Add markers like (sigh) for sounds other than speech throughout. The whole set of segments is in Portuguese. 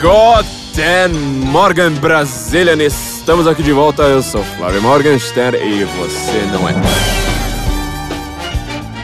Guten Morgen, Brazilian! Estamos aqui de volta, eu sou Flávio Morgenstern e você não é.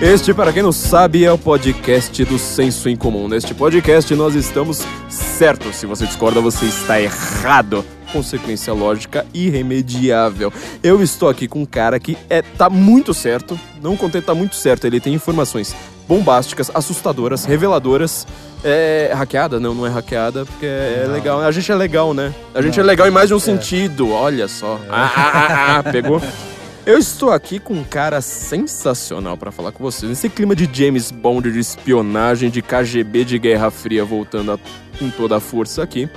Este, para quem não sabe, é o podcast do Senso em Comum. Neste podcast nós estamos certos. Se você discorda, você está errado. Consequência lógica irremediável. Eu estou aqui com um cara que é, tá muito certo. Não contente, tá muito certo. Ele tem informações bombásticas, assustadoras, reveladoras. É hackeada? Não, não é hackeada, porque é Não. legal. A gente é legal, né? A gente Não. é legal em mais de um É. sentido. Olha só. Ah, ah, ah, ah, pegou? (laughs) Eu estou aqui com um cara sensacional pra falar com vocês. Nesse clima de James Bond, de espionagem, de KGB, de Guerra Fria voltando a- com toda a força aqui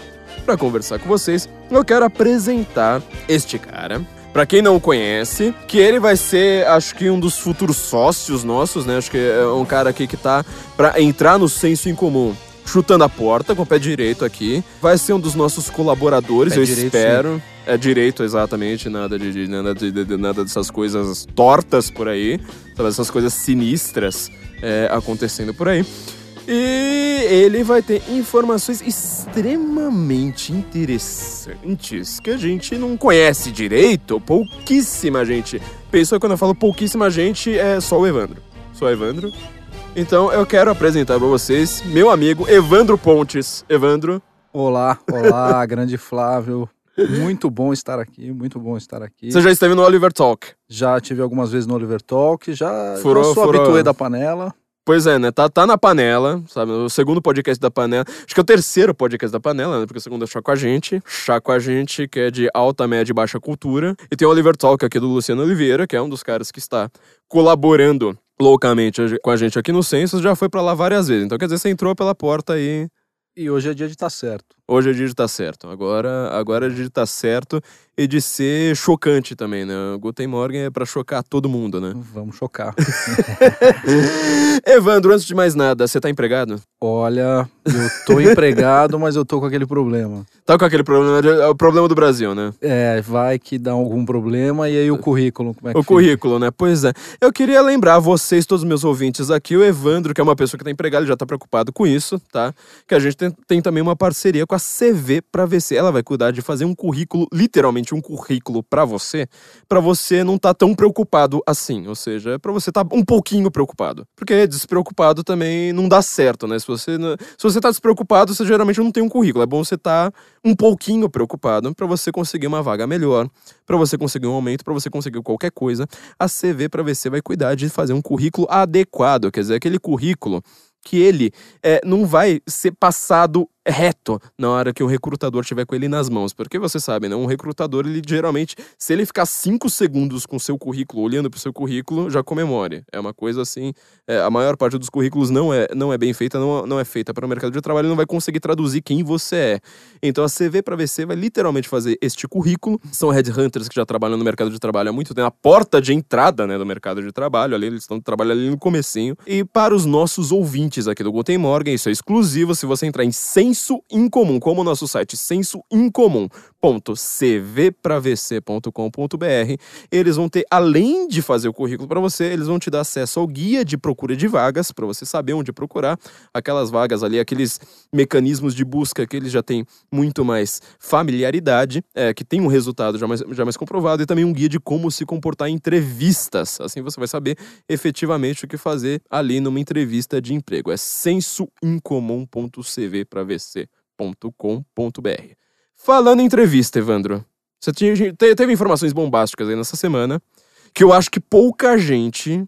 Pra conversar com vocês. Eu quero apresentar este cara. Pra quem não o conhece, que ele vai ser, acho que um dos futuros sócios nossos, né? Acho que é um cara aqui que tá pra entrar no senso em comum. Chutando a porta com o pé direito aqui. Vai ser um dos nossos colaboradores, Pé eu direito, espero. É direito, exatamente, nada de, de- nada, de, de- de- nada dessas coisas tortas por aí, sabe, essas coisas sinistras é, acontecendo por aí. E ele vai ter informações extremamente interessantes que a gente não conhece direito, ou pouquíssima gente. Pensa quando eu falo pouquíssima gente, é só o Evandro. Só o Evandro. Então eu quero apresentar pra vocês meu amigo Evandro Pontes. Evandro, Olá, olá, (laughs) grande Flávio. Muito bom estar aqui, muito bom estar aqui. você já esteve no Oliver Talk. Já tive algumas vezes no Oliver Talk, já, Furou- já sou furou- habituê da panela. Pois é, né? Tá, tá na panela, sabe? O segundo podcast da panela. Acho que é o terceiro podcast da panela, né? Porque o segundo é Chá com a gente. Chá com a gente, que é de alta, média e baixa cultura. E tem o Oliver Talk aqui do Luciano Oliveira, que é um dos caras que está colaborando loucamente com a gente aqui no Census. Já foi pra lá várias vezes. Então, quer dizer, você entrou pela porta aí. E hoje é dia de estar certo. Hoje dia de estar certo. Agora, agora dia de estar certo e de ser chocante também, né? O Guten Morgen é pra chocar todo mundo, né? Vamos chocar. (laughs) Evandro, antes de mais nada, você tá empregado? Olha, eu tô empregado, mas eu tô com aquele problema. Tá com aquele problema, de- é o problema do Brasil, né? É, vai que dá algum problema e aí o currículo, como é que O fica? currículo, né? Pois é. Eu queria lembrar vocês, todos os meus ouvintes aqui, o Evandro, que é uma pessoa que tá empregado, ele já tá preocupado com isso, tá? Que a gente tem, tem também uma parceria com a CV pra VC. Ela vai cuidar de fazer um currículo, literalmente um currículo pra você, pra você não tá tão preocupado assim. Ou seja, pra você tá um pouquinho preocupado. Porque despreocupado também não dá certo, né? Se você, se você tá despreocupado, você geralmente não tem um currículo. É bom você tá um pouquinho preocupado pra você conseguir uma vaga melhor, pra você conseguir um aumento, pra você conseguir qualquer coisa a CV para VC vai cuidar de fazer um currículo adequado, quer dizer, aquele currículo que ele é, não vai ser passado reto na hora que o recrutador tiver com ele nas mãos. Porque você sabe, né? Um recrutador, ele geralmente, se ele ficar cinco segundos com seu currículo, olhando pro seu currículo, já comemore. É uma coisa assim. é, a maior parte dos currículos não é, não é bem feita, não, não é feita para o mercado de trabalho, não vai conseguir traduzir quem você é. Então a CV para VC vai literalmente fazer este currículo. São headhunters que já trabalham no mercado de trabalho há muito tempo, a porta de entrada né, do mercado de trabalho, ali eles estão trabalhando ali no comecinho. E para os nossos ouvintes aqui do Guten Morgen, isso é exclusivo, se você entrar em Senso Incomum, como o nosso site sensoincomum.cvpravc.com.br, eles vão ter, além de fazer o currículo para você, eles vão te dar acesso ao guia de procura de vagas, para você saber onde procurar aquelas vagas ali, aqueles mecanismos de busca que eles já têm muito mais familiaridade, é, que tem um resultado já mais, já mais comprovado, e também um guia de como se comportar em entrevistas. Assim você vai saber efetivamente o que fazer ali numa entrevista de emprego. É sensoincomum.cvpravc.com.br. Falando em entrevista, Evandro, você tinha- te- teve informações bombásticas aí nessa semana que eu acho que pouca gente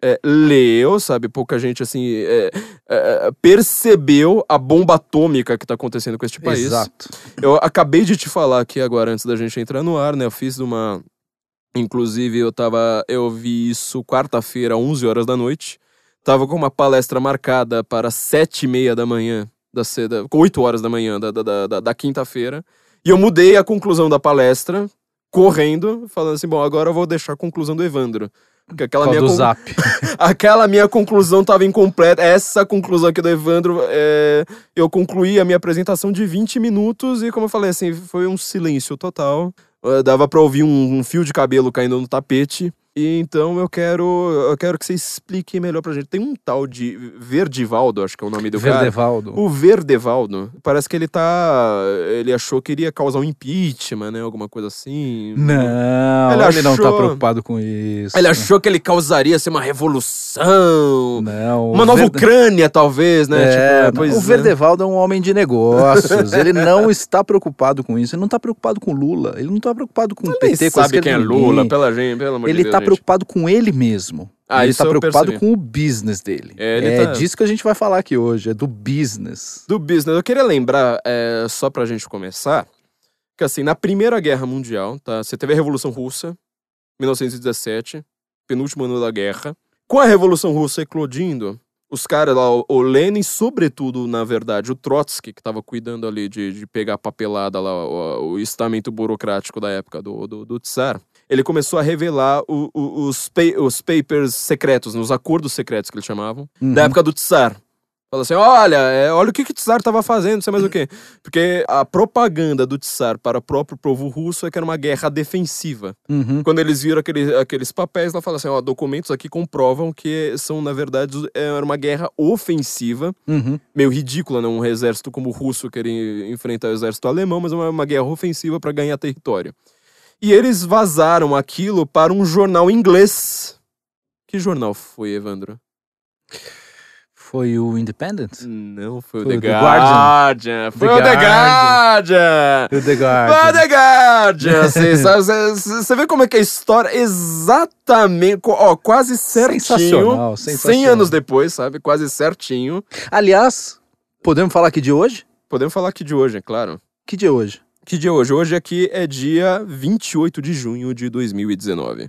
é, leu, sabe? Pouca gente, assim, é, é, percebeu a bomba atômica que tá acontecendo com este país. Exato. Eu acabei de te falar aqui agora, antes da gente entrar no ar, né? Eu fiz uma. Inclusive, eu tava. Eu vi isso quarta-feira, 11 horas da noite. Tava com uma palestra marcada para sete e meia da manhã, da seda, 8 horas da manhã da, da, da, da- da quinta-feira. E eu mudei a conclusão da palestra, correndo, falando assim: bom, agora eu vou deixar a conclusão do Evandro. Porque aquela Qual minha, do con- zap. (laughs) aquela minha conclusão estava incompleta. Essa conclusão aqui do Evandro, é, eu concluí a minha apresentação de 20 minutos e, como eu falei, assim, foi um silêncio total. Eh, dava pra ouvir um, um fio de cabelo caindo no tapete. E então eu quero, eu quero que você explique melhor pra gente. Tem um tal de Verdivaldo, acho que é o nome do cara. Verdevaldo. O Verdevaldo, parece que ele tá. Ele achou que iria causar um impeachment, né? Alguma coisa assim. Não, Ele ele, não tá achou- preocupado com isso. Ele achou que ele causaria assim, uma revolução. Não. Uma o nova Verde- Ucrânia, talvez, né? É, Tipo, pois o é. Verdevaldo é um homem de negócios. ele não está preocupado com isso. Ele não está preocupado com Lula. Ele não está preocupado com o Nem PT, com sabe quem é Lula, pela gente, pelo amor Ele de Deus. gente. Preocupado com ele mesmo. Ah, ele está preocupado com o business dele. É, ele É tá- disso que a gente vai falar aqui hoje, é do business. Do business. Eu queria lembrar, é, só pra gente começar, que assim, na Primeira Guerra Mundial, tá? Você teve a Revolução Russa, 1917, penúltimo ano da guerra. Com a Revolução Russa eclodindo, os caras lá, o- Lenin, sobretudo, na verdade, o Trotsky, que tava cuidando ali de, de pegar a papelada lá, o, o estamento burocrático da época do, do, do Tsar, ele começou a revelar o- o- os, os papers secretos, os acordos secretos que eles chamavam, Uhum. da época do Tsar. Fala assim, olha, é, olha o que, que o Tsar estava fazendo, não sei mais o quê. (laughs) Porque a propaganda do Tsar para o próprio povo russo é que era uma guerra defensiva. Uhum. Quando eles viram aquele, aqueles papéis, ela fala assim, ó, documentos aqui comprovam que são, na verdade, era uma guerra ofensiva, Uhum. meio ridícula, né? Um exército como o russo querer enfrentar o exército alemão, mas uma, uma guerra ofensiva para ganhar território. E eles vazaram aquilo para um jornal inglês. Que jornal foi, Evandro? Foi o Independent? Não, foi o Foi The, o The Guardian. Foi The o The Guardian. Guardian. O The Foi o Guardian. The Guardian. Você vê como é que a história exatamente, ó, quase certinho. Sensacional, 100 sensacional. anos depois, sabe? Quase certinho. Aliás, podemos falar aqui de hoje? Podemos falar aqui de hoje, é claro. Que dia é hoje? Que dia é hoje? Hoje aqui é dia 28 de junho de 2019. O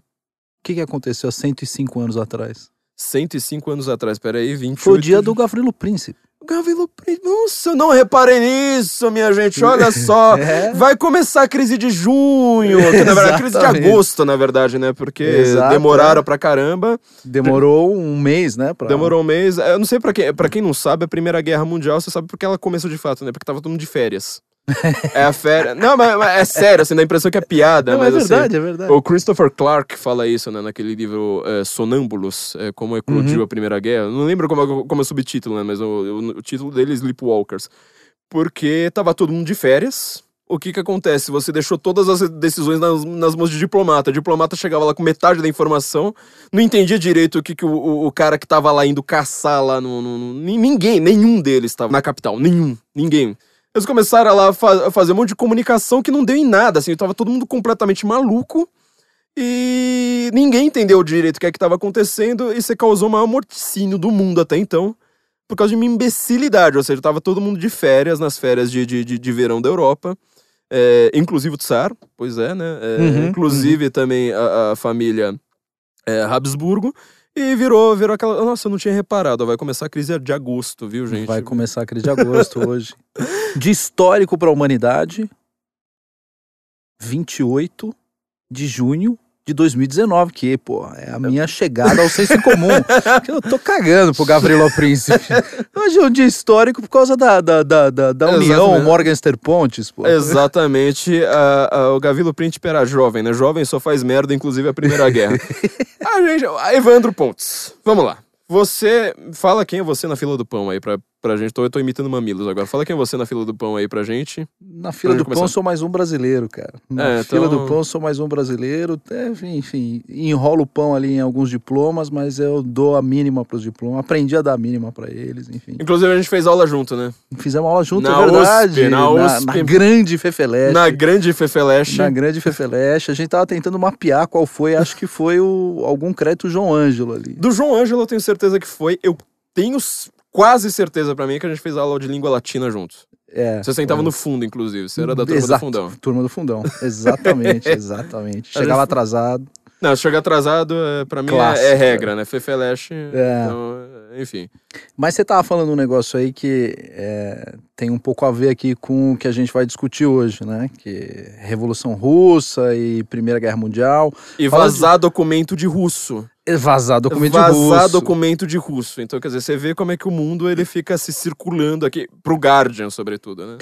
que, que aconteceu há 105 anos atrás? 105 anos atrás, peraí, 28 Foi o dia de- do Gavrilo Príncipe. Gavilo Príncipe. Nossa, eu não reparei nisso, minha gente. Olha (laughs) só. É. Vai começar a crise de junho, que na verdade a crise de agosto, na verdade, né? Porque Exato, demoraram é. pra caramba. Demorou um mês, né? Pra... Demorou um mês. Eu não sei pra quem, pra quem não sabe, a Primeira Guerra Mundial, você sabe porque ela começou de fato, né? Porque tava todo mundo de férias. É a férias. Não, mas, mas é sério, assim, dá a impressão que é piada, Não, é mas assim, verdade, é verdade. o Christopher Clark fala isso, né, naquele livro é, Sonâmbulos, é, como eclodiu Uhum. a Primeira Guerra. Não lembro como, é- como é o subtítulo, né, mas o, o- o título dele é Sleepwalkers. Porque tava todo mundo de férias. O que que acontece? Você deixou todas as decisões nas, nas mãos de diplomata. O diplomata chegava lá com metade da informação, não entendia direito o que, que o, o, o cara que tava lá indo caçar lá no, no- no- ni- Ninguém, nenhum deles estava na capital. Nenhum, ninguém. Eles começaram lá a, fa- a fazer um monte de comunicação que não deu em nada, assim, tava todo mundo completamente maluco e ninguém entendeu direito o que é que tava acontecendo e você causou o maior morticínio do mundo até então por causa de uma imbecilidade, ou seja, tava todo mundo de férias, nas férias de, de, de, de verão da Europa, é, inclusive o Tsar, pois é, né, É, Uhum, inclusive também a, a família é, Habsburgo, e virou, virou aquela. Nossa, eu não tinha reparado. Vai começar a crise de agosto, viu, gente? Vai começar a crise de agosto hoje. (laughs) De histórico para a humanidade, 28 de junho de 2019, que, pô, é a minha chegada ao senso comum. (laughs) Eu tô cagando pro Gavrilo Príncipe. (laughs) Hoje é um dia histórico por causa da, da, da, da, da União. Morgenster Pontes, pô. Exatamente. a- a- o Gavilo Príncipe era jovem, né? Jovem só faz merda, inclusive a Primeira Guerra. (laughs) a gente, a Evandro Pontes, vamos lá. Você, fala quem é você na fila do pão aí pra, pra gente. Tô, eu tô imitando mamilos agora. Fala quem é você na fila do pão aí pra gente. Na fila Pra do gente pão começar. sou mais um brasileiro, cara. Na É, fila então- do pão sou mais um brasileiro. É, enfim, enrolo o pão ali em alguns diplomas, mas eu dou a mínima pros diplomas. Aprendi a dar a mínima pra eles, enfim. Inclusive, a gente fez aula junto, né? Fizemos aula junto, Na é verdade. USP, na USP. na grande Fefeleche. Na grande Fefeleche. Na grande Fefeleche. A gente tava tentando mapear qual foi, acho que foi o, algum crédito João Ângelo ali. Do João Ângelo, eu tenho certeza que foi. Eu tenho quase certeza pra mim que a gente fez aula de língua latina juntos. É. Você sentava foi. no fundo, inclusive. Você era da turma Exato, do fundão. Turma do fundão. Exatamente, (laughs) exatamente. Chegava atrasado. Não, chegar atrasado, é, pra mim, é- Clássico, é, regra, né? Fefeleche. É. Então, é, enfim. Mas você tava falando um negócio aí que é, tem um pouco a ver aqui com o que a gente vai discutir hoje, né? Que é Revolução Russa e Primeira Guerra Mundial. E Fala vazar documento de russo. É Vazar documento vazar russo. documento de russo. Então, quer dizer, você vê como é que o mundo ele fica se circulando aqui, pro Guardian, sobretudo, né?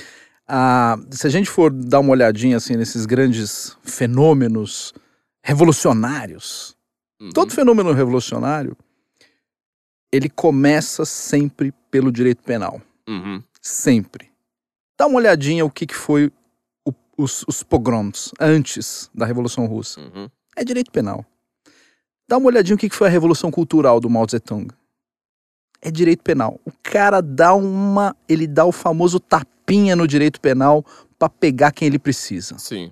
Ah, se a gente for dar uma olhadinha assim nesses grandes fenômenos revolucionários Uhum. Todo fenômeno revolucionário, ele começa sempre pelo direito penal. Uhum. Sempre. Dá uma olhadinha o que, que foi o- os, os pogroms antes da Revolução Russa. Uhum. É direito penal. Dá uma olhadinha o que, foi a Revolução Cultural do Mao Tung. É direito penal. O cara dá uma. Ele dá o famoso tapinha no direito penal pra pegar quem ele precisa. Sim.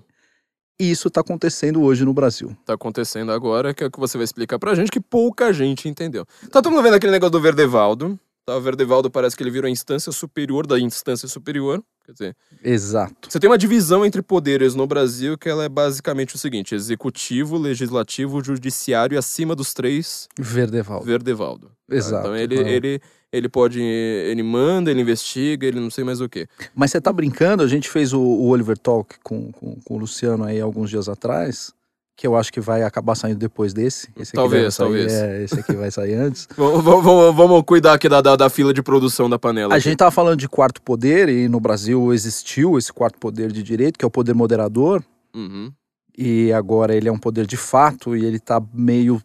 E isso tá acontecendo hoje no Brasil. Tá acontecendo agora, que é o que você vai explicar pra gente, que pouca gente entendeu. Tá todo mundo vendo aquele negócio do Verdevaldo. Tá? O Verdevaldo parece que ele virou a instância superior da instância superior. Quer dizer, Exato. você tem uma divisão entre poderes no Brasil que ela é basicamente o seguinte: executivo, legislativo, judiciário e acima dos três, Verdevaldo. Verdevaldo. tá? Exato. Então ele, Ah. ele, ele pode. Ele manda, ele investiga, ele não sei mais o quê. Mas você tá brincando? A gente fez o, o Oliver Talk com, com, com o Luciano aí alguns dias atrás, que eu acho que vai acabar saindo depois desse. Esse aqui Talvez, sair, talvez. É, esse aqui vai sair antes. (laughs) Vamos, vamos, vamos cuidar aqui da, da, da fila de produção da panela. A aqui. gente tava falando de quarto poder e no Brasil existiu esse quarto poder de direito, que é o poder moderador. Uhum. e agora ele é um poder de fato e ele tá meio,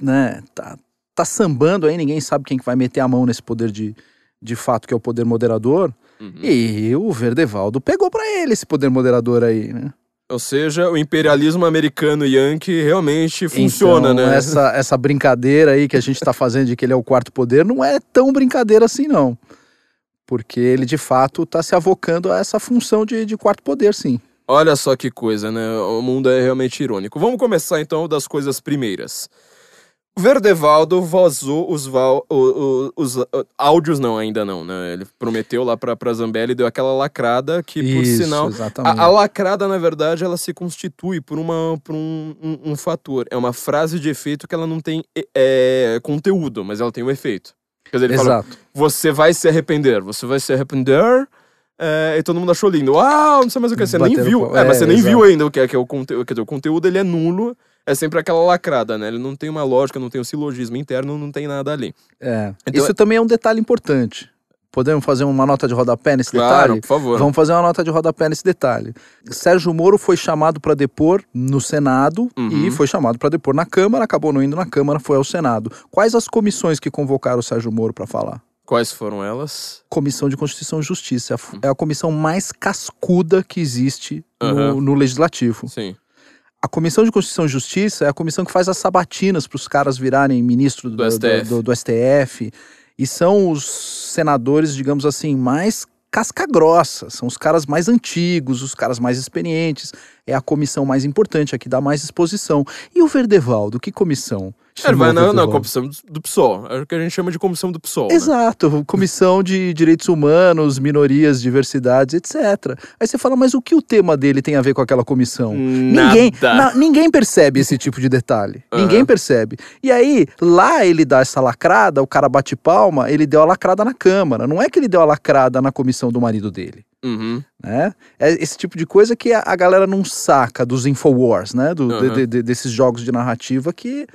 né, tá, tá sambando aí, ninguém sabe quem que vai meter a mão nesse poder de, de fato, que é o poder moderador. Uhum. E o Verdevaldo pegou pra ele esse poder moderador aí, né? Ou seja, o imperialismo americano yankee realmente funciona, então, né? Essa, essa brincadeira aí que a gente tá fazendo de que ele é o quarto poder não é tão brincadeira assim, não. Porque ele, de fato, tá se avocando a essa função de, de quarto poder, sim. Olha só que coisa, né? O mundo é realmente irônico. Vamos começar então das coisas primeiras. O Verdevaldo vazou os, val, o- o- os áudios, não, ainda não, né? Ele prometeu lá pra, pra Zambelli, deu aquela lacrada que, por Isso, sinal. A, a lacrada, na verdade, ela se constitui por, uma, por um, um, um fator. É uma frase de efeito que ela não tem é, é, conteúdo, mas ela tem um efeito. Quer dizer, ele fala, Exato. você vai se arrepender, você vai se arrepender. é, e todo mundo achou lindo. Uau, não sei mais o que. Você nem Bateram viu. pau- É, mas é, você nem exato. viu ainda o que é, que é o conteúdo. Quer dizer, o conteúdo ele é nulo. É sempre aquela lacrada, né? Ele não tem uma lógica, não tem um silogismo interno, não tem nada ali. É. Então- Isso também é um detalhe importante. Podemos fazer uma nota de rodapé nesse Claro, detalhe? por favor. Vamos fazer uma nota de rodapé nesse detalhe. Sérgio Moro foi chamado para depor no Senado Uhum. e foi chamado para depor na Câmara, acabou não indo na Câmara, foi ao Senado. Quais as comissões que convocaram o Sérgio Moro para falar? Quais foram elas? Comissão de Constituição e Justiça. É a É a comissão mais cascuda que existe no, Aham. no Legislativo. Sim. A Comissão de Constituição e Justiça é a comissão que faz as sabatinas para os caras virarem ministro do, Do STF. do- do STF. E são os senadores, digamos assim, mais casca grossa. São os caras mais antigos, os caras mais experientes. É a comissão mais importante, a que dá mais exposição. E o Verdevaldo, que comissão? Ele vai chamou o na, na comissão do, PSOL. É o que a gente chama de comissão do PSOL. né? Exato, comissão de direitos humanos, minorias, diversidades, etc. Aí você fala, mas o que o tema dele tem a ver com aquela comissão? Ninguém, Nada. na- ninguém percebe esse tipo de detalhe. Aham. Ninguém percebe. E aí, lá ele dá essa lacrada, o cara bate palma, ele deu a lacrada na Câmara. Não é que ele deu a lacrada na comissão do marido dele. Uhum. Né? É esse tipo de coisa que a, a galera não saca dos Infowars, né? Do, Aham. de- de- desses jogos de narrativa que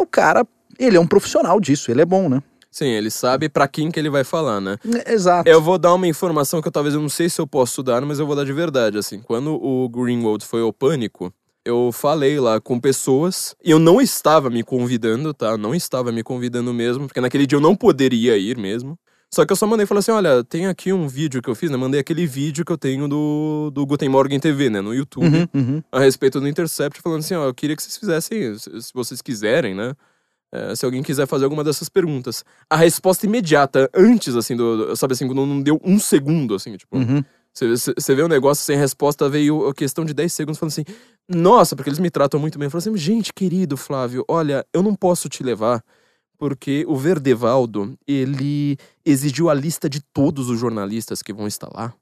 o cara, ele é um profissional disso, ele é bom, né? Sim, ele sabe pra quem que ele vai falar, né? É, Exato. Eu vou dar uma informação que eu talvez eu não sei se eu posso dar, mas eu vou dar de verdade, assim. Quando o Greenwald foi ao pânico, eu falei lá com pessoas e eu não estava me convidando, tá? Não estava me convidando mesmo, porque naquele dia eu não poderia ir mesmo. Só que eu só mandei e falei assim: olha, tem aqui um vídeo que eu fiz, né? Mandei aquele vídeo que eu tenho do, do Guten Morgen TV, né? No YouTube, Uhum, uhum. a respeito do Intercept, falando assim: ó, eu queria que vocês fizessem, se vocês quiserem, né? É, se alguém quiser fazer alguma dessas perguntas. A resposta imediata, antes, assim, do. Sabe assim, quando não deu um segundo, assim, tipo. Uhum. Você você vê um negócio sem resposta, veio a questão de 10 segundos falando assim: Nossa, porque eles me tratam muito bem. Eu falo assim: Gente, querido Flávio, olha, eu não posso te levar porque o Verdevaldo, ele exigiu a lista de todos os jornalistas que vão estar lá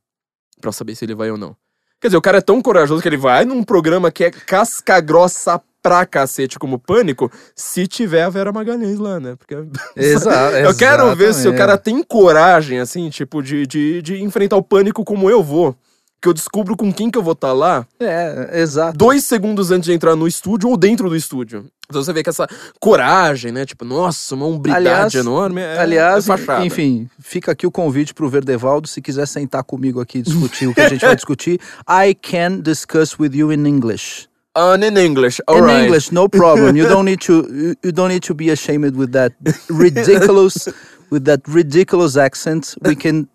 pra saber se ele vai ou não. Quer dizer, o cara é tão corajoso que ele vai num programa que é casca grossa pra cacete como Pânico, se tiver a Vera Magalhães lá, né? Porque (laughs) Exato. eu quero ver se o cara tem coragem, assim, tipo, de, de, de enfrentar o pânico como eu vou. Que eu descubro com quem que eu vou estar lá É, exato. dois segundos antes de entrar no estúdio ou dentro do estúdio. Então você vê que essa coragem, né? Tipo, nossa, uma hombridade Aliás- enorme. É, Aliás, é enfim, fica aqui o convite pro Verdevaldo, se quiser sentar comigo aqui e discutir o que a gente vai (laughs) discutir. I can discuss with you in English. On in English, In alright. English, no problem. You don't (laughs) need to. You don't need to be ashamed with that ridiculous, with that ridiculous accent. We can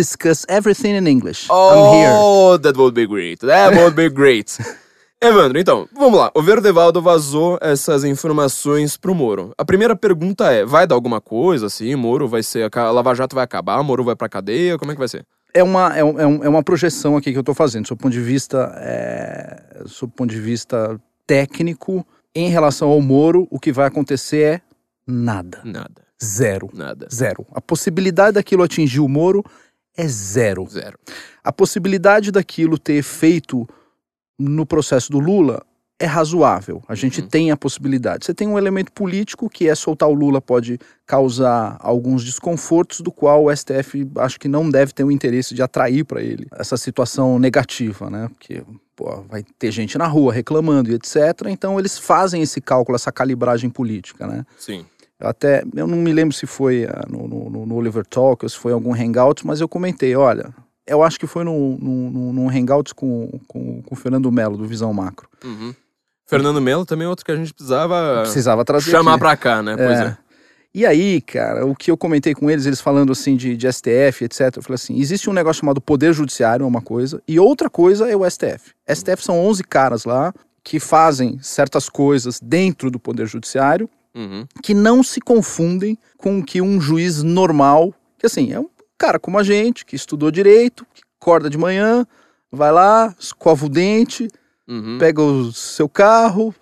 discuss everything in English. I'm here. Oh, that would be great. That would be great. (laughs) Evandro, então, vamos lá. O Verdevaldo vazou essas informações pro Moro. A primeira pergunta é: vai dar alguma coisa assim? Moro vai ser. A Lava Jato vai acabar? Moro vai pra cadeia? Como é que vai ser? É uma, é, um- é é uma projeção aqui que eu estou fazendo, sob ponto de vista, é, sob ponto de vista técnico, em relação ao Moro, o que vai acontecer é nada. Nada. Zero. Nada. Zero. A possibilidade daquilo atingir o Moro é zero. Zero. A possibilidade daquilo ter efeito no processo do Lula é razoável. A gente Uhum. tem a possibilidade. Você tem um elemento político que é soltar o Lula pode causar alguns desconfortos, do qual o STF acho que não deve ter o interesse de atrair para ele essa situação negativa, né? Porque pô, vai ter gente na rua reclamando e etc. Então eles fazem esse cálculo, essa calibragem política, né? Sim. Até, eu não me lembro se foi ah, no, no- no Oliver Talk ou se foi algum hangout, mas eu comentei, olha, eu acho que foi num no, no, num hangout com, com, com o Fernando Melo, do Visão Macro. Uhum. Fernando Melo também é outro que a gente precisava Precisava trazer chamar aqui. pra cá, né? Pois é. E aí, cara, o que eu comentei com eles, eles falando assim de, de STF, etc. Eu falei assim: existe um negócio chamado Poder Judiciário, uma coisa, e outra coisa é o STF. STF são 11 caras lá que fazem certas coisas dentro do Poder Judiciário Uhum. que não se confundem com o que um juiz normal, que assim, é um cara como a gente, que estudou direito, que acorda de manhã, vai lá, escova o dente, Uhum. pega o seu carro,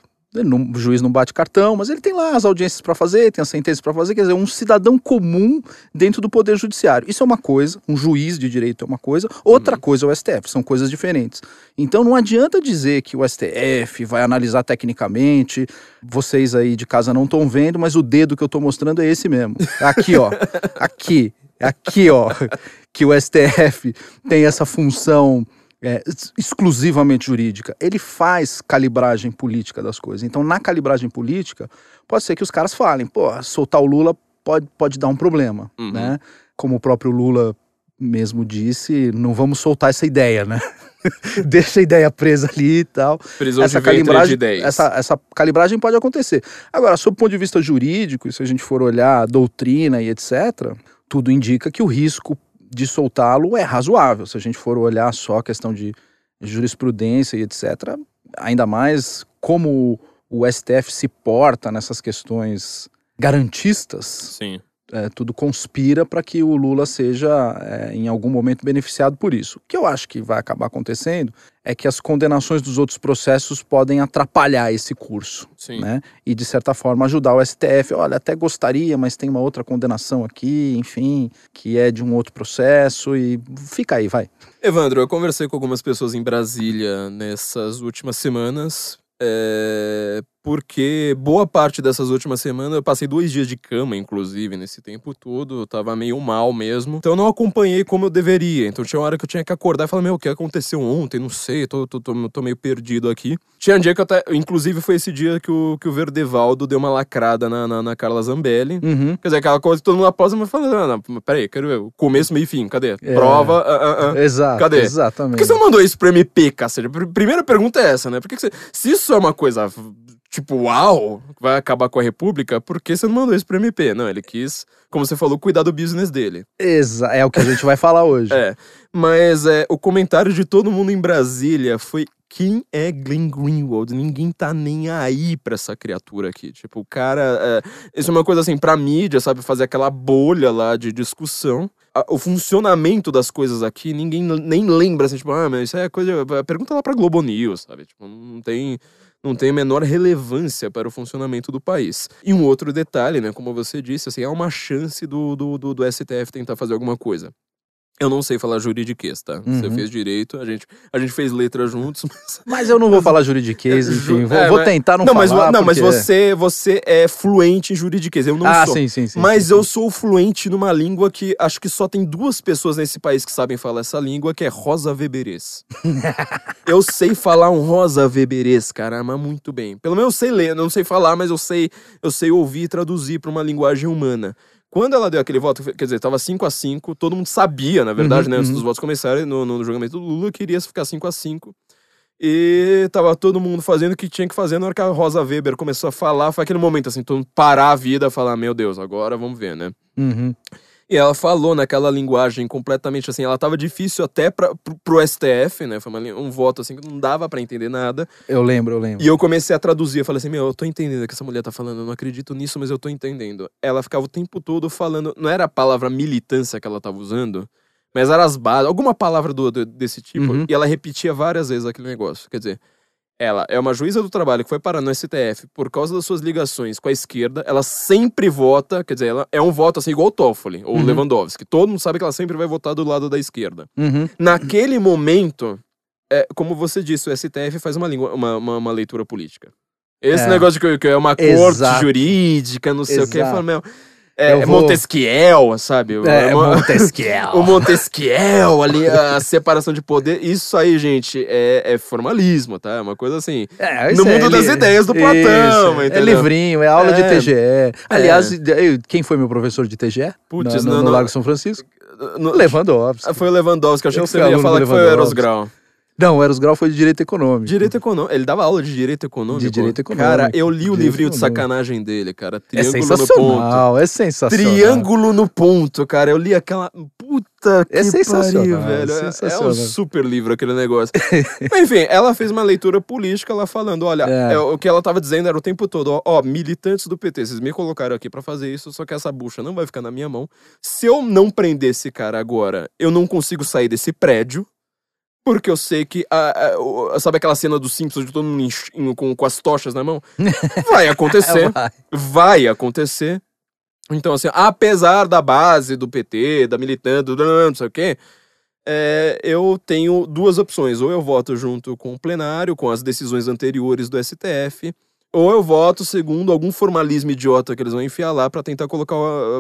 não- o juiz não bate cartão, mas ele tem lá as audiências para fazer, tem as sentenças para fazer, quer dizer, um cidadão comum dentro do poder judiciário. Isso é uma coisa, um juiz de direito é uma coisa, outra coisa é o STF, são coisas diferentes. Então não adianta dizer que o STF vai analisar tecnicamente, vocês aí de casa não estão vendo, mas o dedo que eu estou mostrando é esse mesmo. Aqui, ó. Aqui. Aqui, ó. Que o STF tem essa função é, ex- exclusivamente jurídica. Ele faz calibragem política das coisas. Então, na calibragem política, pode ser que os caras falem, pô, soltar o Lula pode, pode dar um problema, Uhum. né? Como o próprio Lula mesmo disse, não vamos soltar essa ideia, né? (laughs) Deixa a ideia presa ali e tal Prisão essa de ventre de calibragem, ideias. essa, essa calibragem pode acontecer. Agora, sob o ponto de vista jurídico, e se a gente for olhar a doutrina e etc., tudo indica que o risco de soltá-lo é razoável. Se a gente for olhar só a questão de jurisprudência e etc., ainda mais como o STF se porta nessas questões garantistas, Sim. É, tudo conspira para que o Lula seja, é, em algum momento, beneficiado por isso. O que eu acho que vai acabar acontecendo é que as condenações dos outros processos podem atrapalhar esse curso, Sim. né? E, de certa forma, ajudar o STF. Olha, até gostaria, mas tem uma outra condenação aqui, enfim, que é de um outro processo e fica aí, vai. Evandro, eu conversei com algumas pessoas em Brasília nessas últimas semanas. é, porque boa parte dessas últimas semanas eu passei dois dias de cama, inclusive, nesse tempo todo. Eu tava meio mal mesmo. Então eu não acompanhei como eu deveria. Então tinha uma hora que eu tinha que acordar e falar: Meu, o que aconteceu ontem? Não sei, tô, tô, tô, tô meio perdido aqui. Tinha um dia que eu até. Inclusive foi esse dia que o, que o Verdevaldo deu uma lacrada na, na, na Carla Zambelli. Uhum. Quer dizer, aquela coisa que todo mundo após, mas fala: Não, não, peraí, quero ver. Começo, meio e fim, cadê? É. Prova. ah, ah, ah. Exato. Cadê? Por Exatamente. que você não mandou isso pro MP, cacete? Pr- Primeira pergunta é essa, né? Por que que você... Se isso é uma coisa, tipo, uau, vai acabar com a República, por que você não mandou isso pro MP? Não, ele quis, como você falou, cuidar do business dele. Exa é o que a gente vai falar hoje. (laughs) É, mas é, o comentário de todo mundo em Brasília foi quem é Glenn Greenwald? Ninguém tá nem aí pra essa criatura aqui. Tipo, o cara. É, isso é uma coisa assim, pra mídia, sabe? Fazer aquela bolha lá de discussão. O funcionamento das coisas aqui, ninguém nem lembra, assim, tipo, ah, mas isso é coisa. Pergunta lá pra Globo News, sabe? Tipo, não tem. Não tem a menor relevância para o funcionamento do país. E um outro detalhe, né? Como você disse, assim, há uma chance do, do, do, do STF tentar fazer alguma coisa. Eu não sei falar juridiquês, tá? Você Uhum. fez direito, a gente, a gente fez letra juntos, (laughs) mas... Mas eu não vou falar juridiquês, (laughs) Ju- enfim. Vou, é, vou mas- tentar não, Não, mas, falar. não mas porque- você, você é fluente em juridiquês, eu não ah, sou. sim, sim, sim. mas sim, eu sim. sou fluente numa língua que acho que só tem duas pessoas nesse país que sabem falar essa língua, que é Rosa Weberês. (laughs) eu sei falar um Rosa Weberês, caramba, muito bem. Pelo menos eu sei ler, não sei falar, mas eu sei, eu sei ouvir e traduzir para uma linguagem humana. Quando ela deu aquele voto, quer dizer, tava 5 a 5 todo mundo sabia, na verdade, Uhum, né, antes uhum. dos votos começarem, no, no julgamento do Lula, queria ficar 5 a 5 E tava todo mundo fazendo o que tinha que fazer. Na hora que a Rosa Weber começou a falar, foi aquele momento assim, todo mundo parar a vida e falar: Meu Deus, agora vamos ver, né? Uhum. E ela falou naquela linguagem completamente assim, ela tava difícil até pra, pro, pro STF, né? Foi uma, um voto assim que não dava para entender nada. Eu lembro, eu lembro. E eu comecei a traduzir, eu falei assim, meu, eu tô entendendo o que essa mulher tá falando, eu não acredito nisso, mas eu tô entendendo. Ela ficava o tempo todo falando, não era a palavra militância que ela tava usando, mas era as bases, alguma palavra do, do desse tipo, Uhum. e ela repetia várias vezes aquele negócio. Quer dizer, ela é uma juíza do trabalho que foi parar no STF por causa das suas ligações com a esquerda. Ela sempre vota, quer dizer, ela é um voto assim igual o Toffoli ou o Uhum. Lewandowski. Todo mundo sabe que ela sempre vai votar do lado da esquerda. Uhum. Naquele momento, é, como você disse, o STF faz uma, língua, uma, uma, uma leitura política. Esse É. negócio de que, que é uma corte Exato. jurídica, não sei o que, Exato. fala, meu, é, é vou- Montesquiel, sabe? É, uma- Montesquiel. o Montesquiel (laughs) ali, a separação de poder, isso aí, gente, é, é formalismo, tá? É uma coisa assim. É, No é mundo das li- ideias do Platão, É livrinho, é aula de É. TGE. Aliás, quem foi meu professor de TGE? Putz, no, no não. Largo São Francisco? No- Lewandowski. Ah, Foi o Lewandowski, eu achei que você ia falar que foi o Eros Lewandowski. Grau. Não, Eros Grau foi de Direito Econômico. Direito econômico. Ele dava aula de direito econômico. De direito econômico. Cara, eu li o Direito livrinho de sacanagem dele, cara. É Triângulo no ponto. sensacional, é sensacional. Triângulo no ponto, cara. Eu li aquela. Puta que É sensacional, pariu, velho. É- É, sensacional. um super livro aquele negócio. (laughs) Enfim, ela fez uma leitura política, ela falando: olha, É. é, o que ela tava dizendo era o tempo todo: ó, ó, militantes do PT, vocês me colocaram aqui pra fazer isso, só que essa bucha não vai ficar na minha mão. Se eu não prender esse cara agora, eu não consigo sair desse prédio. Porque eu sei que. a- a- o- sabe aquela cena dos Simpsons de todo mundo em- com, com as tochas na mão? (laughs) Vai acontecer Vai. vai acontecer. Então, assim, apesar da base do PT, da militante, do não sei o quê, é, eu tenho duas opções. Ou eu voto junto com o plenário, com as decisões anteriores do STF, ou eu voto segundo algum formalismo idiota que eles vão enfiar lá pra tentar colocar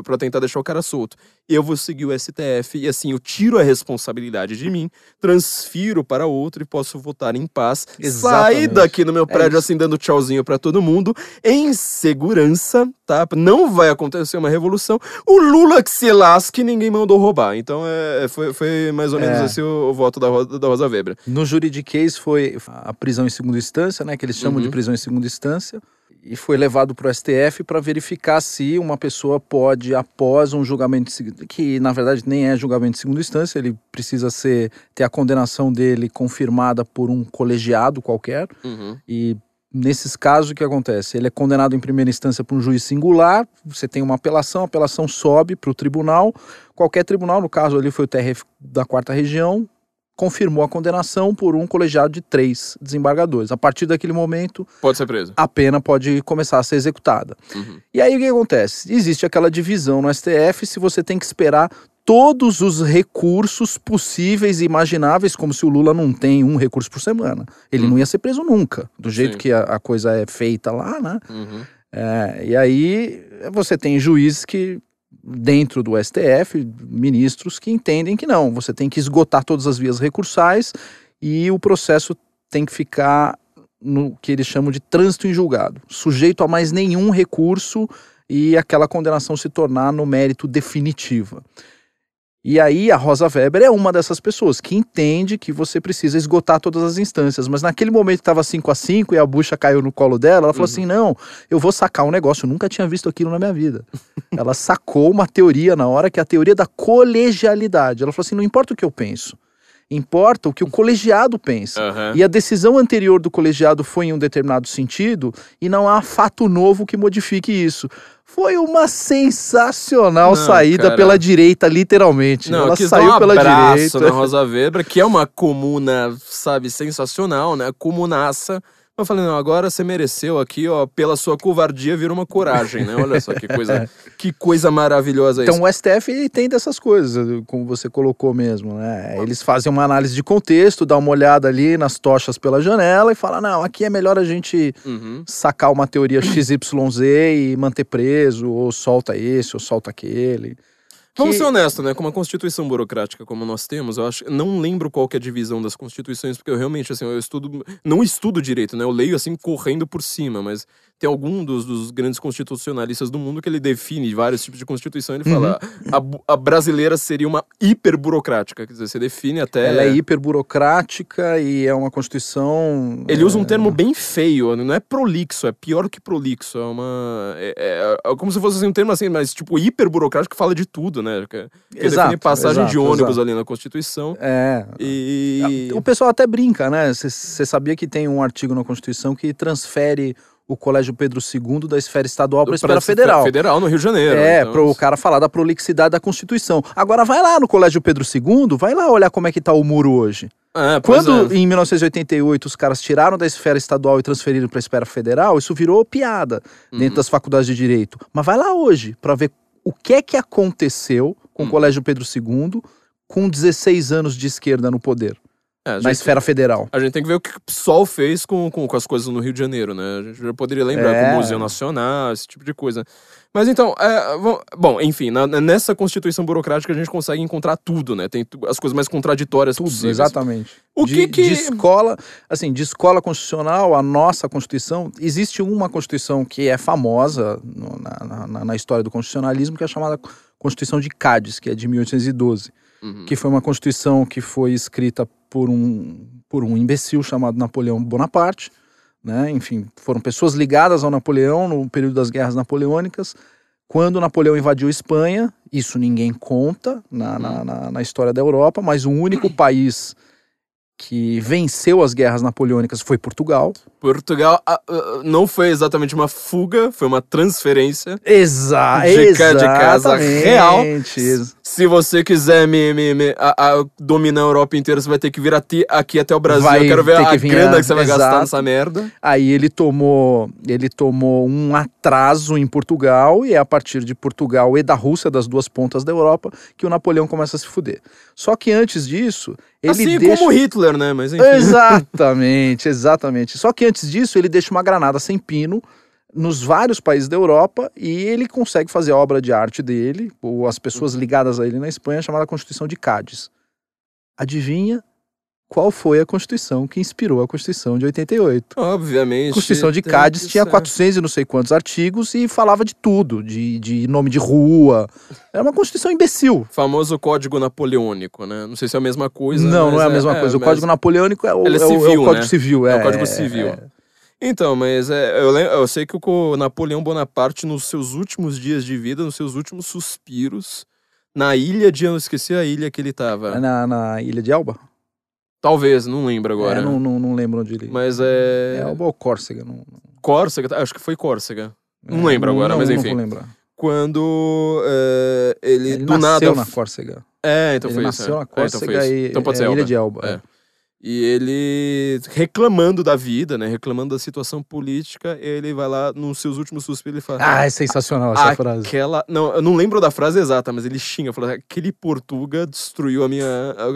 para tentar deixar o cara solto. Eu vou seguir o STF e assim eu tiro a responsabilidade de mim, transfiro para outro e posso votar em paz. Sair Exatamente. daqui no meu prédio isso. assim dando tchauzinho pra todo mundo em segurança, tá? Não vai acontecer uma revolução. O Lula que se lasque, ninguém mandou roubar. Então é, foi, foi mais ou menos É. esse o, o voto da, da Rosa Weber. No juridiquês foi a prisão em segunda instância, né? Que eles chamam Uhum. de prisão em segunda instância. E foi levado para o STF para verificar se uma pessoa pode, após um julgamento, que na verdade nem é julgamento de segunda instância, ele precisa ser, ter a condenação dele confirmada por um colegiado qualquer. Uhum. E nesses casos, o que acontece? Ele é condenado em primeira instância por um juiz singular, você tem uma apelação, a apelação sobe para o tribunal, qualquer tribunal, no caso ali foi o TRF da quarta região, confirmou a condenação por um colegiado de três desembargadores. A partir daquele momento, Pode ser preso. a pena pode começar a ser executada. Uhum. E aí o que acontece? Existe aquela divisão no STF se você tem que esperar todos os recursos possíveis e imagináveis, como se o Lula não tem um recurso por semana. Ele Hum. não ia ser preso nunca, do jeito Sim. que a, a coisa é feita lá, né? Uhum. É, e aí você tem juízes que, dentro do STF, ministros que entendem que não, você tem que esgotar todas as vias recursais e o processo tem que ficar no que eles chamam de trânsito em julgado, sujeito a mais nenhum recurso e aquela condenação se tornar no mérito definitiva. E aí a Rosa Weber é uma dessas pessoas que entende que você precisa esgotar todas as instâncias, mas naquele momento estava 5 a 5 e a bucha caiu no colo dela, ela falou Uhum. assim: "Não, eu vou sacar um negócio, eu nunca tinha visto aquilo na minha vida". (laughs) ela sacou uma teoria na hora que é a teoria da colegialidade. Ela falou assim: "Não importa o que eu penso, importa o que o colegiado pensa". Aham. E a decisão anterior do colegiado foi em um determinado sentido e não há fato novo que modifique isso. Foi uma sensacional Não, saída cara. pela direita, literalmente. Não, Ela saiu um pela direita. na Rosa Weber, que é uma comuna, sabe, sensacional, né? Comunaça. Eu falei, não, agora você mereceu aqui, ó, pela sua covardia virou uma coragem, né? Olha só que coisa, (laughs) que coisa maravilhosa isso. Então o STF tem dessas coisas, como você colocou mesmo, né? Eles fazem uma análise de contexto, dá uma olhada ali nas tochas pela janela e fala, não, aqui é melhor a gente Uhum. sacar uma teoria XYZ e manter preso, ou solta esse, ou solta aquele. Vamos ser honestos, né? Com uma constituição burocrática como nós temos, eu acho, não lembro qual que é a divisão das constituições, porque eu realmente assim, eu estudo, não estudo direito, né? Eu leio assim correndo por cima, mas tem algum dos, dos grandes constitucionalistas do mundo que ele define vários tipos de constituição, ele fala, Uhum. a, a brasileira seria uma hiper burocrática, quer dizer, você define até Ela é hiper burocrática e é uma constituição. Ele usa um é, termo bem feio, não é prolixo, é pior que prolixo. É uma. É, é- é como se fosse assim, um termo assim, mas tipo hiper burocrático que fala de tudo, né? Que, que Exato, define passagem exato, de ônibus exato. ali na Constituição. É. E. O pessoal até brinca, né? Você sabia que tem um artigo na Constituição que transfere o Colégio Pedro II da esfera estadual para a esfera federal. Federal, no Rio de Janeiro. É, então, para o cara falar da prolixidade da Constituição. Agora vai lá no Colégio Pedro II, vai lá olhar como é que tá o muro hoje. É, Quando é. em 1988 os caras tiraram da esfera estadual e transferiram para a esfera federal, isso virou piada dentro Uhum. das faculdades de direito. Mas vai lá hoje para ver o que é que aconteceu com Uhum. o Colégio Pedro II com 16 anos de esquerda no poder, É, na esfera federal. A gente tem que ver o que o PSOL fez com, com, com as coisas no Rio de Janeiro, né? A gente já poderia lembrar É. com o Museu Nacional, esse tipo de coisa. Mas então, é, bom, enfim, na- nessa Constituição burocrática a gente consegue encontrar tudo, né? Tem as coisas mais contraditórias Tudo, possíveis. exatamente. O de, que que... de escola, assim, de escola constitucional, a nossa Constituição, existe uma Constituição que é famosa no- na, na- na história do constitucionalismo, que é chamada Constituição de Cádiz, que é de 1812, Uhum. que foi uma Constituição que foi escrita por um, por um imbecil chamado Napoleão Bonaparte, né? Enfim, foram pessoas ligadas ao Napoleão no período das guerras napoleônicas. Quando Napoleão invadiu Espanha, isso ninguém conta na, na, na- na história da Europa, mas o único país que venceu as guerras napoleônicas foi Portugal. Portugal ah, ah, não foi exatamente uma fuga, foi uma transferência. Exato. De de casa real. Se você quiser me, me- me- a- a- dominar a Europa inteira, você vai ter que vir aqui até o Brasil. Vai Eu quero ver a que grana a- que você vai gastar exato. nessa merda. Aí ele tomou, ele tomou um atraso em Portugal e é a partir de Portugal e da Rússia, das duas pontas da Europa, que o Napoleão começa a se fuder. Só que antes disso, ele assim deixa como Hitler, né? Mas enfim. Exatamente, exatamente. Só que antes disso, ele deixa uma granada sem pino nos vários países da Europa e ele consegue fazer a obra de arte dele, ou as pessoas ligadas a ele na Espanha, chamada Constituição de Cádiz. Adivinha qual foi a Constituição que inspirou a Constituição de 88? Obviamente. A Constituição de Cádiz tinha ser. 400 e não sei quantos artigos e falava de tudo, de, de nome de rua. Era uma Constituição imbecil. Famoso Código Napoleônico, né? Não sei se é a mesma coisa. não, não é a mesma coisa. O mas- Código Napoleônico é o, é é o- é o civil, Código né? Civil. É É, o Código é, Civil. é. Então, mas é, eu, lem- eu sei que o Napoleão Bonaparte, nos seus últimos dias de vida, nos seus últimos suspiros, na ilha de. Eu esqueci a ilha que ele tava. É na, na Ilha de Elba? Talvez, não lembro agora. É, não, não, não lembro onde ele. Mas é. É Elba ou Córcega? Não, Córcega, acho que foi Córcega. Não é, lembro agora, não- mas não enfim. vou lembrar. Quando é, ele, Ele do nasceu nada. na Córcega. É, então ele foi nasceu isso. é. na É, então Córcega foi isso. e Então pode é ser a Ilha de Elba. É. E ele, reclamando da vida, né? Reclamando da situação política, ele vai lá, nos seus últimos suspiros, ele fala. Ah, é sensacional essa frase. Aquela. Não, eu não lembro da frase exata, mas ele xinga, fala, aquele Portuga destruiu a minha.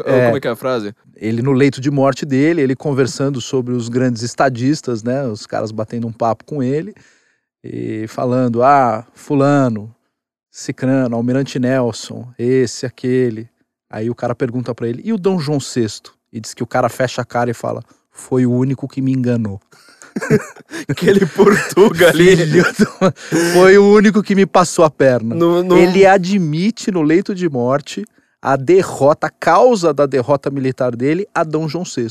É. Como é que é a frase? Ele no leito de morte dele, ele conversando sobre os grandes estadistas, né? Os caras batendo um papo com ele e falando: ah, Fulano, Cicrano, Almirante Nelson, esse, aquele. Aí o cara pergunta pra ele: e o Dom João VI? E diz que o cara fecha a cara e fala: foi o único que me enganou. (laughs) Aquele Portuga ali. (laughs) Foi o único que me passou a perna. No, no- Ele admite no leito de morte a derrota, a causa da derrota militar dele a Dom João VI.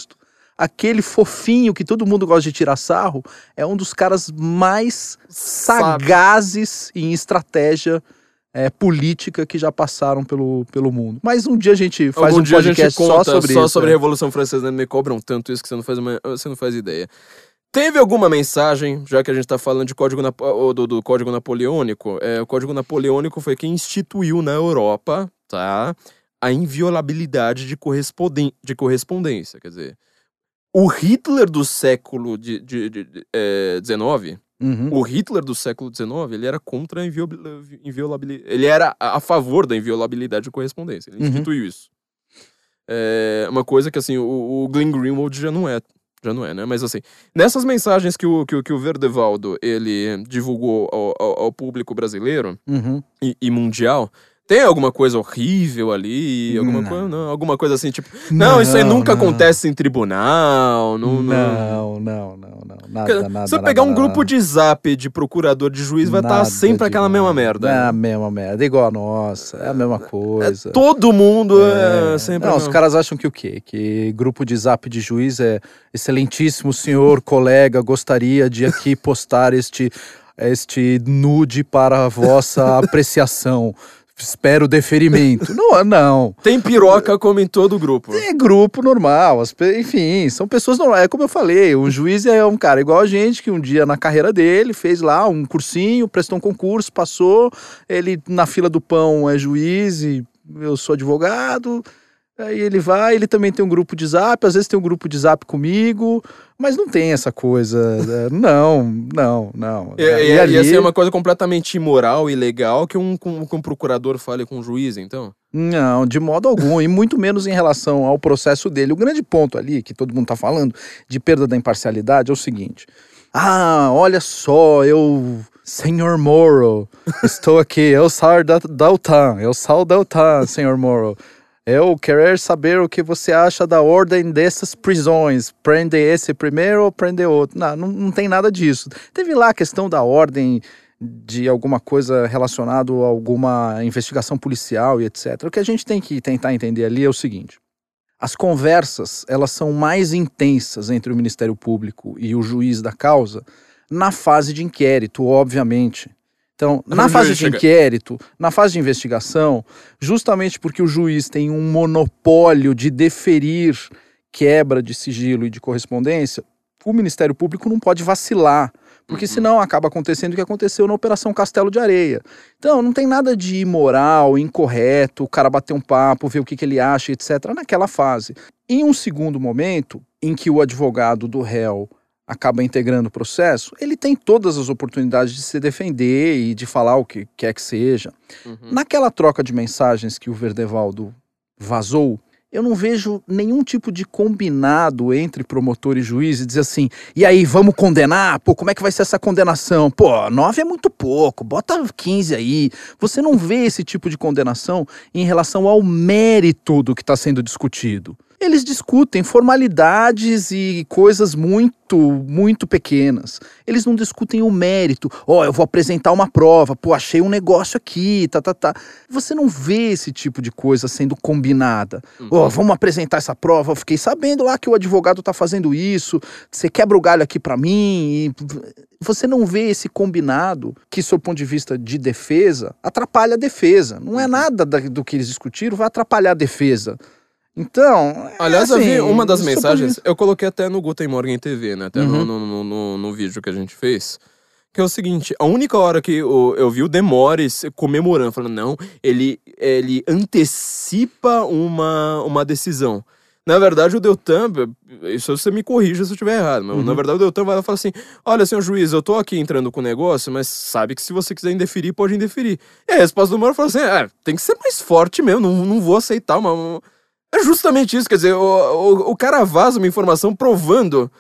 Aquele fofinho que todo mundo gosta de tirar sarro é um dos caras mais Sabe. sagazes em estratégia é, política que já passaram pelo, pelo mundo. Mas um dia a gente faz Algum um dia a gente podcast conta só sobre só isso. sobre a é. Revolução Francesa, né? me cobram tanto isso que você não faz, uma- você não faz ideia. Teve alguma mensagem, já que a gente tá falando de código do, do Código Napoleônico? É, o Código Napoleônico foi quem instituiu na Europa, tá? A inviolabilidade de, corresponden de correspondência. Quer dizer, o Hitler do século de, de, de- de- 19, Uhum. o Hitler do século XIX, ele era contra a inviolabilidade. Ele era a favor da inviolabilidade de correspondência. Ele Uhum. instituiu isso. É uma coisa que, assim, o, o Glenn Greenwald já não é. Já não é, né? Mas, assim, nessas mensagens que o, que, que o Verdevaldo, ele divulgou ao, ao- ao público brasileiro Uhum. e, e mundial, Tem alguma coisa horrível ali? Alguma, Não. coisa, não, alguma coisa assim, tipo. Não, isso aí Não, nunca não. acontece em tribunal. Não, não. Não, não, não, não. Nada, Porque nada. Se eu nada, pegar um nada. grupo de zap de procurador de juiz, vai estar Nada sempre aquela mesma merda. É a mesma merda, igual a nossa, é a mesma coisa. Todo mundo é, sempre. Não, os caras acham que o quê? Que grupo de zap de juiz é excelentíssimo senhor, colega, gostaria de aqui (laughs) postar este, este nude para a vossa apreciação. Espero deferimento. Não, não. Tem piroca como em todo grupo. É grupo normal, enfim, são pessoas normais. É como eu falei, o juiz é um cara igual a gente que um dia na carreira dele fez lá um cursinho, prestou um concurso, passou. Ele na fila do pão é juiz e eu sou advogado. Aí ele vai, ele também tem um grupo de zap, às vezes tem um grupo de zap comigo, mas não tem essa coisa. é, (laughs) Não, não, não. E, e, ia ser uma coisa completamente imoral e ilegal que um, um- um procurador fale com um juiz, então. Não, de modo algum, e muito menos em relação ao processo dele. O grande ponto ali, que todo mundo tá falando, de perda da imparcialidade, é o seguinte. Ah, olha só, eu. Senhor Moro, estou aqui, eu sou da Daltan, eu sou Daltan, Senhor Moro. Eu querer saber o que você acha da ordem dessas prisões. Prende esse primeiro ou prende outro? Não, não, não tem nada disso. Teve lá a questão da ordem de alguma coisa relacionado a alguma investigação policial e etc. O que a gente tem que tentar entender ali é o seguinte: as conversas elas são mais intensas entre o Ministério Público e o juiz da causa na fase de inquérito, obviamente. Então, na fase de chega- inquérito, na fase de investigação, justamente porque o juiz tem um monopólio de deferir quebra de sigilo e de correspondência, o Ministério Público não pode vacilar, porque Uhum. senão acaba acontecendo o que aconteceu na Operação Castelo de Areia. Então, não tem nada de imoral, incorreto, o cara bater um papo, ver o que, que ele acha, etc., naquela fase. Em um segundo momento, em que o advogado do réu acaba integrando o processo, ele tem todas as oportunidades de se defender e de falar o que quer que seja. Uhum. Naquela troca de mensagens que o Verdevaldo vazou, eu não vejo nenhum tipo de combinado entre promotor e juiz e dizer assim, e aí, vamos condenar? Pô, como é que vai ser essa condenação? Pô, nove é muito pouco, bota 15 aí. Você não vê esse tipo de condenação em relação ao mérito do que está sendo discutido. Eles discutem formalidades e coisas muito, muito pequenas. Eles não discutem o mérito. Ó, eu vou apresentar uma prova. Pô, achei um negócio aqui, tá, tá, tá. Você não vê esse tipo de coisa sendo combinada. Ó, vamos apresentar essa prova. Eu fiquei sabendo lá que o advogado tá fazendo isso. Você quebra o galho aqui pra mim. Você não vê esse combinado que, sob o ponto de vista de defesa, atrapalha a defesa. Não é nada da- do que eles discutiram, vai atrapalhar a defesa. Então. é Aliás, eu assim, vi uma das de mensagens, eu coloquei até no Guten Morgen TV, né? Até no, Uhum. no, no, no- no vídeo que a gente fez. Que é o seguinte, a única hora que eu, eu vi o Demores comemorando, falando, não, ele, ele antecipa uma, uma decisão. Na verdade, o Deltan, isso você me corrija se eu estiver errado, mas Uhum. na verdade o Deltan vai lá e fala assim: olha, senhor juiz, eu tô aqui entrando com o negócio, mas sabe que se você quiser indeferir, pode indeferir. E a resposta do Moro falou assim: é, tem que ser mais forte mesmo, não, não vou aceitar uma. uma- É justamente isso, quer dizer, o, o, o cara vaza uma informação provando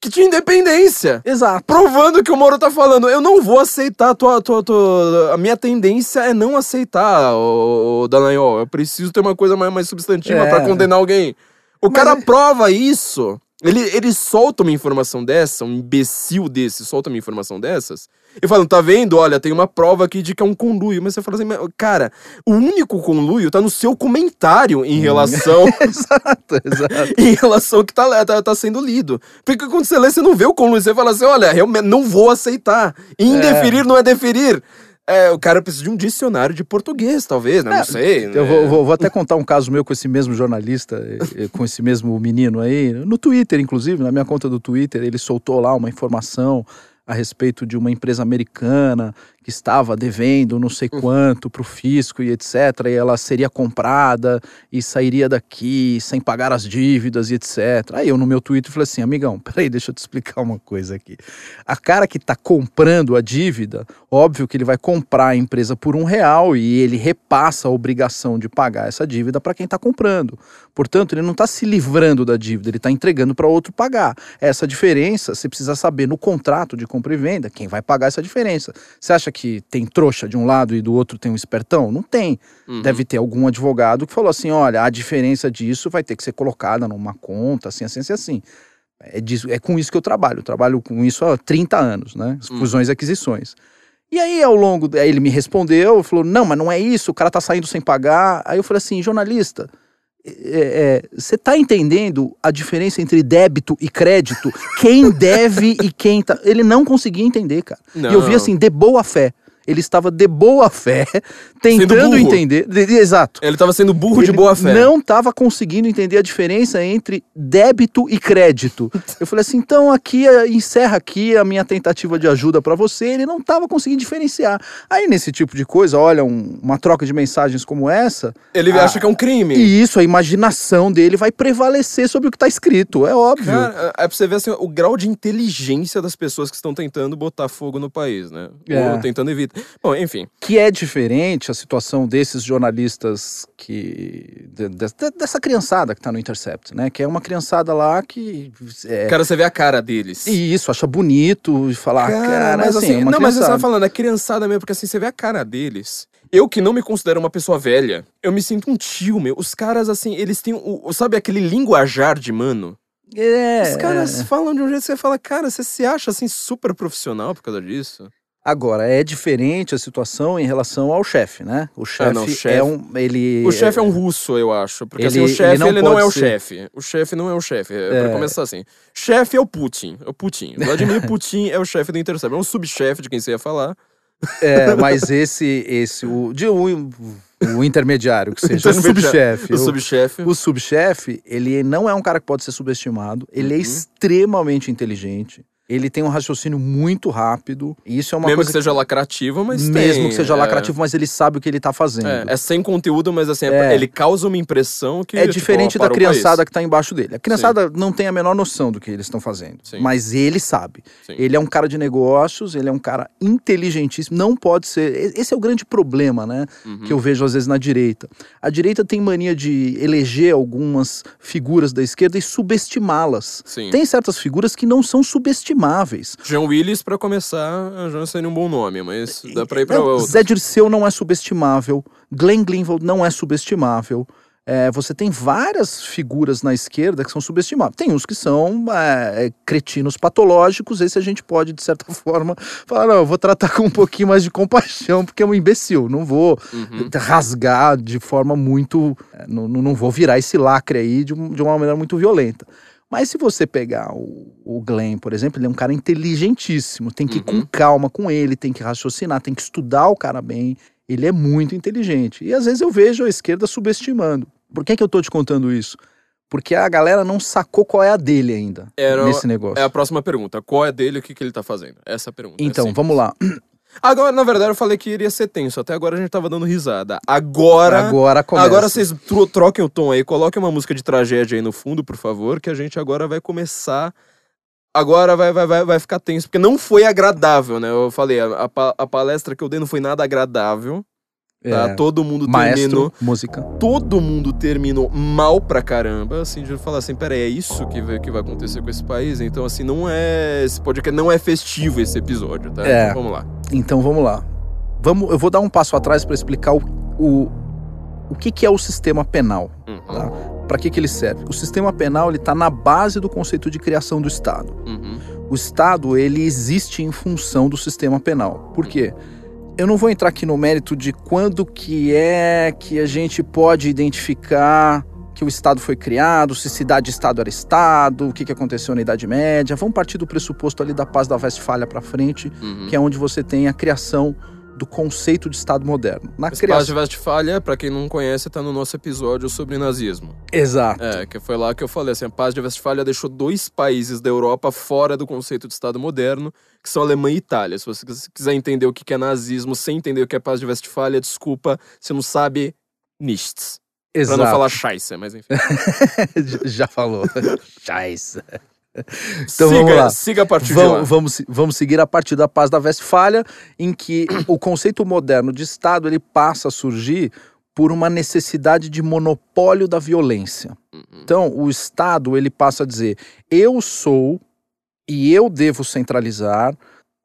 que tinha independência. Exato. Provando que o Moro tá falando, eu não vou aceitar a tua, tua, tua- A minha tendência é não aceitar, o, Dallagnol. Eu preciso ter uma coisa mais, mais substantiva É. pra condenar alguém. O Mas cara é- prova isso. Ele, ele solta uma informação dessa, um imbecil desse solta uma informação dessas, e fala, tá vendo? Olha, tem uma prova aqui de que é um conluio. Mas você fala assim, cara, o único conluio tá no seu comentário Hum. em relação (laughs) exato, exato. (laughs) em relação ao que tá, tá, tá sendo lido. Porque quando você lê, você não vê o conluio, você fala assim, olha, realmente não vou aceitar. Indeferir não é deferir. É, o cara precisa de um dicionário de português, talvez, né? É, não sei. Eu né? vou, vou- vou até contar um caso meu com esse mesmo jornalista, com esse mesmo menino aí, no Twitter, inclusive, na minha conta do Twitter, ele soltou lá uma informação a respeito de uma empresa americana que estava devendo não sei quanto para o fisco e etc. E ela seria comprada e sairia daqui sem pagar as dívidas e etc. Aí eu no meu Twitter falei assim, amigão, peraí, deixa eu te explicar uma coisa aqui. A cara que está comprando a dívida, óbvio que ele vai comprar a empresa por um real e ele repassa a obrigação de pagar essa dívida para quem está comprando. Portanto, ele não está se livrando da dívida, ele está entregando para outro pagar. Essa diferença você precisa saber no contrato de compra e venda quem vai pagar essa diferença. Você acha que tem trouxa de um lado e do outro tem um espertão? Não tem. Uhum. Deve ter algum advogado que falou assim: olha, a diferença disso vai ter que ser colocada numa conta, assim, assim, assim, assim. É, disso, é com isso que eu trabalho. Eu trabalho com isso há 30 anos, né? Hum. Fusões e aquisições. E aí, ao longo. Aí ele me respondeu, falou: não, mas não é isso, o cara tá saindo sem pagar. Aí eu falei assim: jornalista. Você tá entendendo a diferença entre débito e crédito? Quem deve e quem tá. Ele não conseguia entender, cara. Não. E eu vi assim, de boa fé. Ele estava de boa fé, tentando entender. de- de- exato. Ele tava sendo burro de Ele boa fé. Não estava conseguindo entender a diferença entre débito e crédito. Eu falei assim, então aqui encerra aqui a minha tentativa de ajuda para você. Ele não estava conseguindo diferenciar. Aí nesse tipo de coisa, olha, um- uma troca de mensagens como essa, Ele Ah, acha que é um crime. e isso, a imaginação dele vai prevalecer sobre o que está escrito. É óbvio. Cara, é pra você ver assim, o grau de inteligência das pessoas que estão tentando botar fogo no país, né? É. Ou tentando evitar. Bom, enfim. que é diferente a situação desses jornalistas que de- de- dessa criançada que tá no Intercept, né? Que é uma criançada lá que é, Cara, você vê a cara deles. e isso acha bonito e falar, cara, mas assim, assim, é não, mas você criançada. tava falando, é criançada mesmo, porque assim, você vê a cara deles. Eu que não me considero uma pessoa velha, eu me sinto um tio, meu. Os caras, assim, eles têm, o, sabe aquele linguajar de mano? É, Os caras falam de um jeito que você fala, cara, você se acha, assim, super profissional por causa disso? Agora é diferente a situação em relação ao chefe, né? O chefe não, o é chefe- um ele O chefe é um russo, eu acho. Porque assim, Ele- o chefe, ele não ele não, é o ser. chefe. O chefe não é o chefe. É, Pra É. começar assim. Chefe é o Putin. É o Putin. Vladimir (laughs) Putin é o chefe do Intercept. É um subchefe de quem você ia falar. é, mas esse esse o de o, o intermediário que seja, o subchefe, O subchefe. O subchefe, ele não é um cara que pode ser subestimado, ele é Uhum. extremamente inteligente, ele tem um raciocínio muito rápido, e isso é uma Mesmo coisa que seja lacrativo, mas mesmo tem, que seja é. lacrativo, mas ele sabe o que ele tá fazendo. É, é sem conteúdo, mas assim, é- É. ele causa uma impressão que. É tipo, diferente ó, da criançada que tá embaixo dele. A criançada não tem a menor noção do que eles estão fazendo. Sim. Mas ele sabe. Sim. Ele é um cara de negócios, ele é um cara inteligentíssimo. Não pode ser. Esse é o grande problema, né? Uhum. Que eu vejo às vezes na direita. A direita tem mania de eleger algumas figuras da esquerda e subestimá-las. Sim. Tem certas figuras que não são subestimáveis. Jean Willis, pra começar, já seria um bom nome, mas dá pra ir pra Não, outro. Zé Dirceu não é subestimável. Glenn Greenwald não é subestimável. É, você tem várias figuras na esquerda que são subestimáveis. Tem uns que são é, é, cretinos patológicos, esse a gente pode, de certa (laughs) forma, falar, não, eu vou tratar com um pouquinho mais de compaixão, porque é um imbecil, não vou Uhum. rasgar de forma muito... é, Não, não vou virar esse lacre aí de, de uma maneira muito violenta. Mas se você pegar o, o Glenn, por exemplo, ele é um cara inteligentíssimo, tem que ir Uhum. com calma com ele, tem que raciocinar, tem que estudar o cara bem. Ele é muito inteligente. E às vezes eu vejo a esquerda subestimando. Por que, que eu tô te contando isso? Porque a galera não sacou qual é a dele ainda Era- nesse negócio. É a próxima pergunta. Qual é dele e o que, que ele tá fazendo? Essa é a pergunta. é Então, simples. vamos lá. Agora, na verdade, eu falei que iria ser tenso. Até agora a gente tava dando risada. Agora. Agora começa. Agora vocês tro- troquem o tom aí, coloquem uma música de tragédia aí no fundo, por favor, que a gente agora vai começar. Agora vai, vai, vai, vai ficar tenso, porque não foi agradável, né? Eu falei, a, a palestra que eu dei não foi nada agradável. Tá? É, Todo mundo maestro, terminou. música. Todo mundo terminou mal pra caramba, assim, de falar assim, peraí, é isso que vai, que vai acontecer com esse país? Então, assim, não é. Esse podcast não é festivo esse episódio, tá? É. Então, vamos lá. Então vamos lá. Vamos, eu vou dar um passo atrás para explicar o, o, o que, que é o sistema penal. Uhum, Tá. Para que, que ele serve? O sistema penal ele está na base do conceito de criação do Estado. uhum, O Estado ele existe em função do sistema penal. Por quê? Eu não vou entrar aqui no mérito de quando que é que a gente pode identificar que o Estado foi criado, se cidade-estado era Estado, o que, que aconteceu na Idade Média. Vamos partir do pressuposto ali da paz da Westfália para frente, uhum. que é onde você tem a criação do conceito de Estado moderno. Na Esse Paz de criação... Westfália, pra quem não conhece, tá no nosso episódio sobre nazismo. Exato. É, que foi lá que eu falei assim, a Paz de Westfália deixou dois países da Europa fora do conceito de Estado moderno, que são Alemanha e Itália. Se você quiser entender o que é nazismo sem entender o que é Paz de Westfália, desculpa, você não sabe nichts. Pra Exato. não falar scheisse, mas enfim. (laughs) Já falou. (laughs) Scheiße. (laughs) Então siga, vamos lá. siga a partir de lá. Vamos, vamos, se- vamos seguir a partir da paz da Westfália, em que (coughs) o conceito moderno de Estado ele passa a surgir por uma necessidade de monopólio da violência. Uhum. Então, o Estado ele passa a dizer: eu sou e eu devo centralizar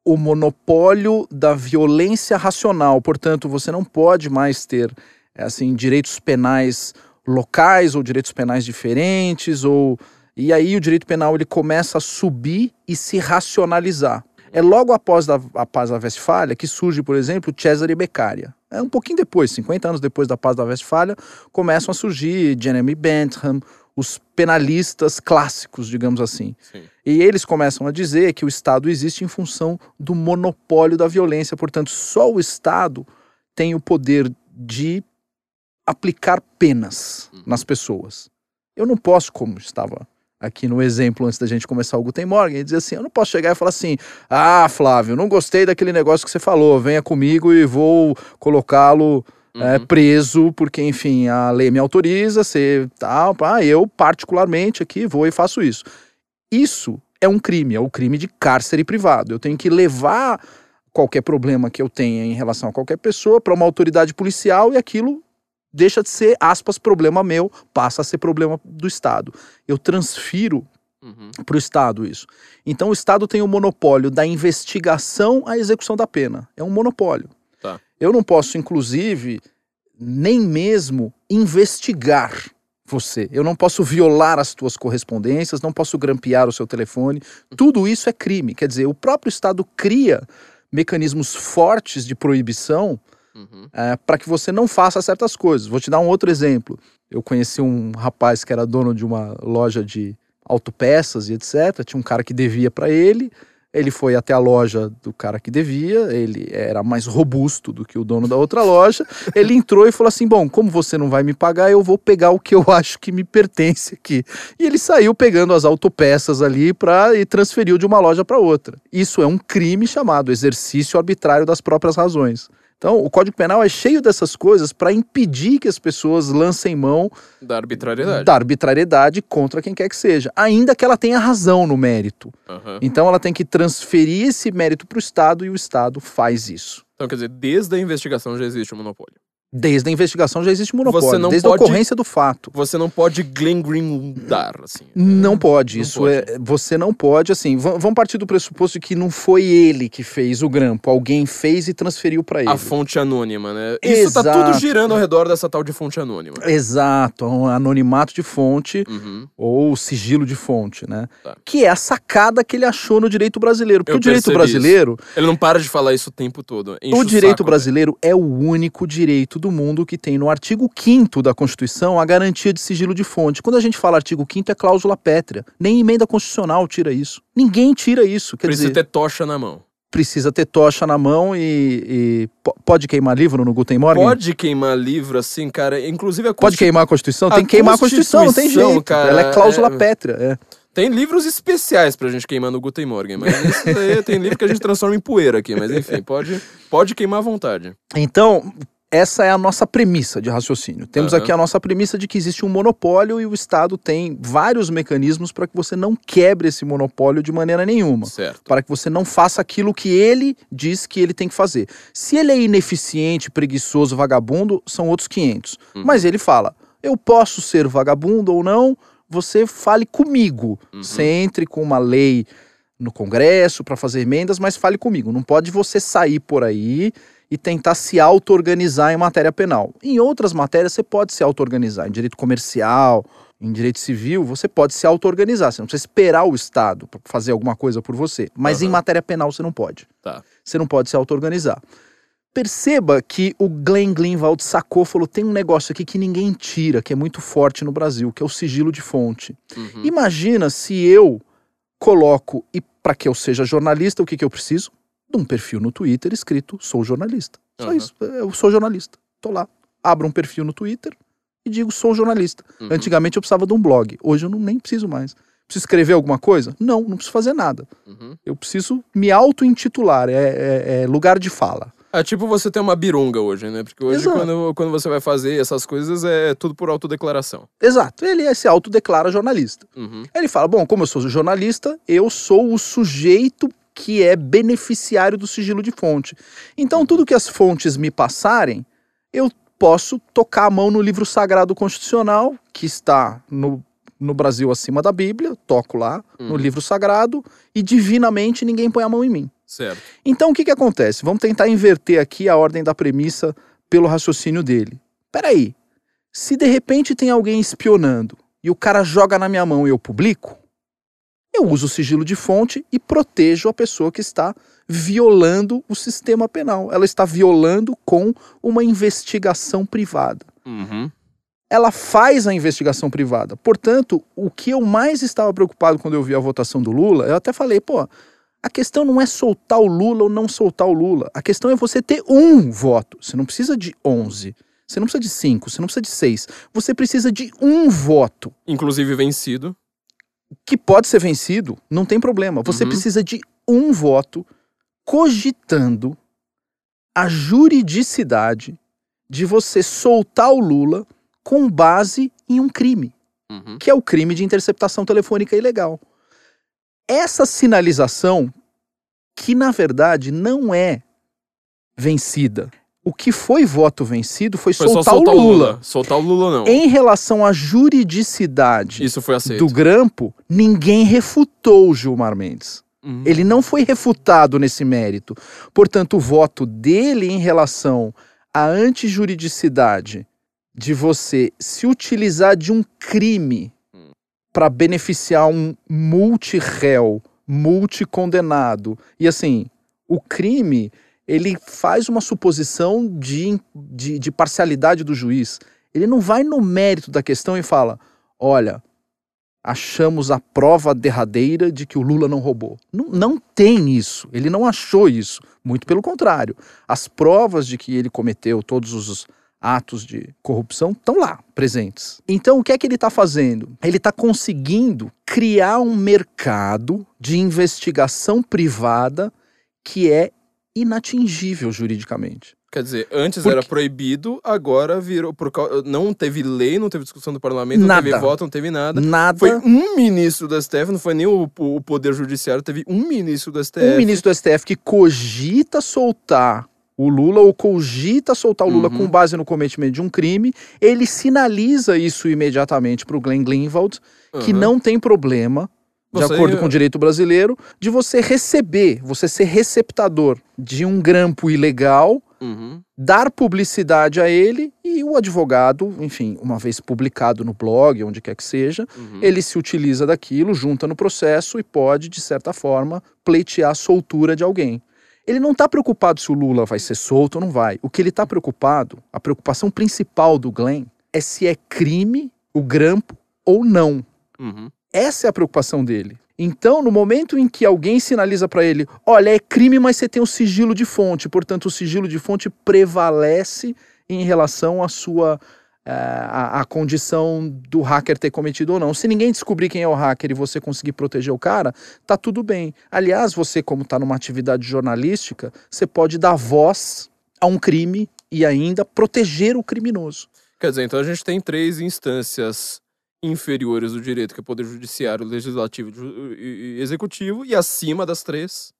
o monopólio da violência racional. Portanto, você não pode mais ter assim direitos penais locais ou direitos penais diferentes ou e aí o direito penal ele começa a subir e se racionalizar. É logo após a, a paz da Westfália que surge, por exemplo, Cesare Beccaria. É um pouquinho depois, 50 anos depois da paz da Westfália, começam a surgir Jeremy Bentham, os penalistas clássicos, digamos assim. Sim. E eles começam a dizer que o Estado existe em função do monopólio da violência, portanto, só o Estado tem o poder de aplicar penas uhum. nas pessoas. Eu não posso, como estava aqui no exemplo antes da gente começar o Guten Morgen, e dizer assim, eu não posso chegar e falar assim, ah, Flávio, não gostei daquele negócio que você falou, venha comigo e vou colocá-lo é, uhum. é, preso, porque, enfim, a lei me autoriza, ser tal, ah, eu particularmente aqui vou e faço isso. Isso é um crime, é o um crime de cárcere privado. Eu tenho que levar qualquer problema que eu tenha em relação a qualquer pessoa para uma autoridade policial e aquilo deixa de ser, aspas, problema meu, passa a ser problema do Estado. Eu transfiro uhum. para o Estado isso. Então o Estado tem o monopólio da investigação à execução da pena. É um monopólio. Tá. Eu não posso, inclusive, nem mesmo investigar você. Eu não posso violar as tuas correspondências, não posso grampear o seu telefone. Tudo isso é crime. Quer dizer, o próprio Estado cria mecanismos fortes de proibição uhum. é, para que você não faça certas coisas. Vou te dar um outro exemplo. Eu conheci um rapaz que era dono de uma loja de autopeças e etc. Tinha um cara que devia para ele. Ele foi até a loja do cara que devia, ele era mais robusto do que o dono da outra loja. Ele entrou e falou assim: Bom, como você não vai me pagar, eu vou pegar o que eu acho que me pertence aqui. E ele saiu pegando as autopeças ali pra, e transferiu de uma loja para outra. Isso é um crime chamado exercício arbitrário das próprias razões. Então, o Código Penal é cheio dessas coisas para impedir que as pessoas lancem mão da arbitrariedade. da arbitrariedade contra quem quer que seja, ainda que ela tenha razão no mérito. Uhum. Então, ela tem que transferir esse mérito para o Estado e o Estado faz isso. Então, quer dizer, desde a investigação já existe o monopólio. Desde a investigação já existe monopólio, desde pode, a ocorrência do fato. Você não pode glengrindar, assim. Não pode, não isso pode. é. Você não pode, assim. Vamos partir do pressuposto de que não foi ele que fez o grampo, alguém fez e transferiu para ele. A fonte anônima, né? Isso Exato. tá tudo girando ao redor dessa tal de fonte anônima. Exato, um anonimato de fonte uhum. ou sigilo de fonte, né? Tá. Que é a sacada que ele achou no direito brasileiro. Porque Eu o direito brasileiro. Isso. Ele não para de falar isso o tempo todo. o direito saco, brasileiro né? é o único direito do mundo que tem no artigo 5 da Constituição a garantia de sigilo de fonte. Quando a gente fala artigo 5 é cláusula pétrea. Nem emenda constitucional tira isso. Ninguém tira isso. Quer Precisa dizer, ter tocha na mão. Precisa ter tocha na mão e, e pode queimar livro no Guten Morgen? Pode queimar livro, assim, cara. Inclusive a Pode queimar a Constituição? Tem que queimar a Constituição, não tem jeito. Cara, Ela é cláusula é... pétrea. É. Tem livros especiais pra gente queimar no Guten Morgen, mas isso daí tem livro que a gente transforma em poeira aqui, mas enfim, pode, pode queimar à vontade. Então, essa é a nossa premissa de raciocínio. Temos uhum. aqui a nossa premissa de que existe um monopólio e o Estado tem vários mecanismos para que você não quebre esse monopólio de maneira nenhuma. Certo. Para que você não faça aquilo que ele diz que ele tem que fazer. Se ele é ineficiente, preguiçoso, vagabundo, são outros 500. Uhum. Mas ele fala: eu posso ser vagabundo ou não, você fale comigo. Uhum. Você entre com uma lei no Congresso para fazer emendas, mas fale comigo. Não pode você sair por aí e tentar se auto-organizar em matéria penal. Em outras matérias você pode se auto-organizar, em direito comercial, em direito civil, você pode se auto-organizar, você não precisa esperar o Estado para fazer alguma coisa por você. Mas uhum. em matéria penal você não pode. Tá. Você não pode se auto-organizar. Perceba que o Glenn Greenwald sacou, falou: tem um negócio aqui que ninguém tira, que é muito forte no Brasil, que é o sigilo de fonte. Uhum. Imagina se eu coloco, e para que eu seja jornalista, o que, que eu preciso? De um perfil no Twitter escrito sou jornalista. Só uhum. isso. Eu sou jornalista. Tô lá. Abro um perfil no Twitter e digo sou jornalista. Uhum. Antigamente eu precisava de um blog. Hoje eu não, nem preciso mais. Preciso escrever alguma coisa? Não, não preciso fazer nada. Uhum. Eu preciso me auto-intitular. É, é, é, lugar de fala. É tipo você ter uma birunga hoje, né? Porque hoje, quando, quando você vai fazer essas coisas, é tudo por autodeclaração. Exato. Ele se autodeclara jornalista. Uhum. Ele fala: bom, como eu sou jornalista, eu sou o sujeito que é beneficiário do sigilo de fonte. Então, tudo que as fontes me passarem, eu posso tocar a mão no livro sagrado constitucional, que está no, no Brasil acima da Bíblia, toco lá uhum. no livro sagrado, e divinamente ninguém põe a mão em mim. Certo. Então o que, que acontece? Vamos tentar inverter aqui a ordem da premissa pelo raciocínio dele. Peraí, se de repente tem alguém espionando e o cara joga na minha mão e eu publico, eu uso o sigilo de fonte e protejo a pessoa que está violando o sistema penal. Ela está violando com uma investigação privada. Uhum. Ela faz a investigação privada. Portanto, o que eu mais estava preocupado quando eu vi a votação do Lula, eu até falei, pô, a questão não é soltar o Lula ou não soltar o Lula. A questão é você ter um voto. Você não precisa de 11. Você não precisa de cinco, você não precisa de seis. Você precisa de um voto. Inclusive vencido. Que pode ser vencido, não tem problema. Você Uhum. precisa de um voto cogitando a juridicidade de você soltar o Lula com base em um crime, Uhum. que é o crime de interceptação telefônica ilegal. Essa sinalização, que na verdade não é vencida. O que foi voto vencido foi, Foi soltar, soltar o Lula. Soltar o Lula não. Em relação à juridicidade Isso foi aceito. do grampo, ninguém refutou o Gilmar Mendes. Uhum. Ele não foi refutado nesse mérito. Portanto, o voto dele em relação à antijuridicidade de você se utilizar de um crime Hum. para beneficiar um multi-réu, multi-condenado. E assim, o crime, ele faz uma suposição de, de, de parcialidade do juiz. Ele não vai no mérito da questão e fala: olha, achamos a prova derradeira de que o Lula não roubou. Não, não tem isso. Ele não achou isso. Muito pelo contrário. As provas de que ele cometeu todos os atos de corrupção estão lá, presentes. Então, o que é que ele está fazendo? Ele está conseguindo criar um mercado de investigação privada que é inatingível juridicamente. Quer dizer, antes Por era proibido, agora virou. Por, não teve lei, não teve discussão do parlamento, Nada. não teve voto, não teve nada. Nada. Foi um ministro do STF, não foi nem o, o Poder Judiciário, teve um ministro do STF. um ministro do STF que cogita soltar o Lula ou cogita soltar o Lula Uhum. com base no cometimento de um crime, ele sinaliza isso imediatamente para o Glenn Greenwald, que Aham. não tem problema, de Você- acordo com o direito brasileiro, de você receber, você ser receptador de um grampo ilegal, Uhum. dar publicidade a ele e o advogado, enfim, uma vez publicado no blog, onde quer que seja, Uhum. ele se utiliza daquilo, junta no processo e pode, de certa forma, pleitear a soltura de alguém. Ele não está preocupado se o Lula vai ser solto ou não vai. O que ele está preocupado, a preocupação principal do Glenn, é se é crime o grampo ou não. Uhum. Essa é a preocupação dele. Então, no momento em que alguém sinaliza para ele, olha, é crime, mas você tem o sigilo de fonte, portanto, o sigilo de fonte prevalece em relação à sua eh, à condição do hacker ter cometido ou não. Se ninguém descobrir quem é o hacker e você conseguir proteger o cara, tá tudo bem. Aliás, você, como está numa atividade jornalística, você pode dar voz a um crime e ainda proteger o criminoso. Quer dizer, então a gente tem três instâncias inferiores do direito, que é o Poder Judiciário, Legislativo e Executivo, e acima das três,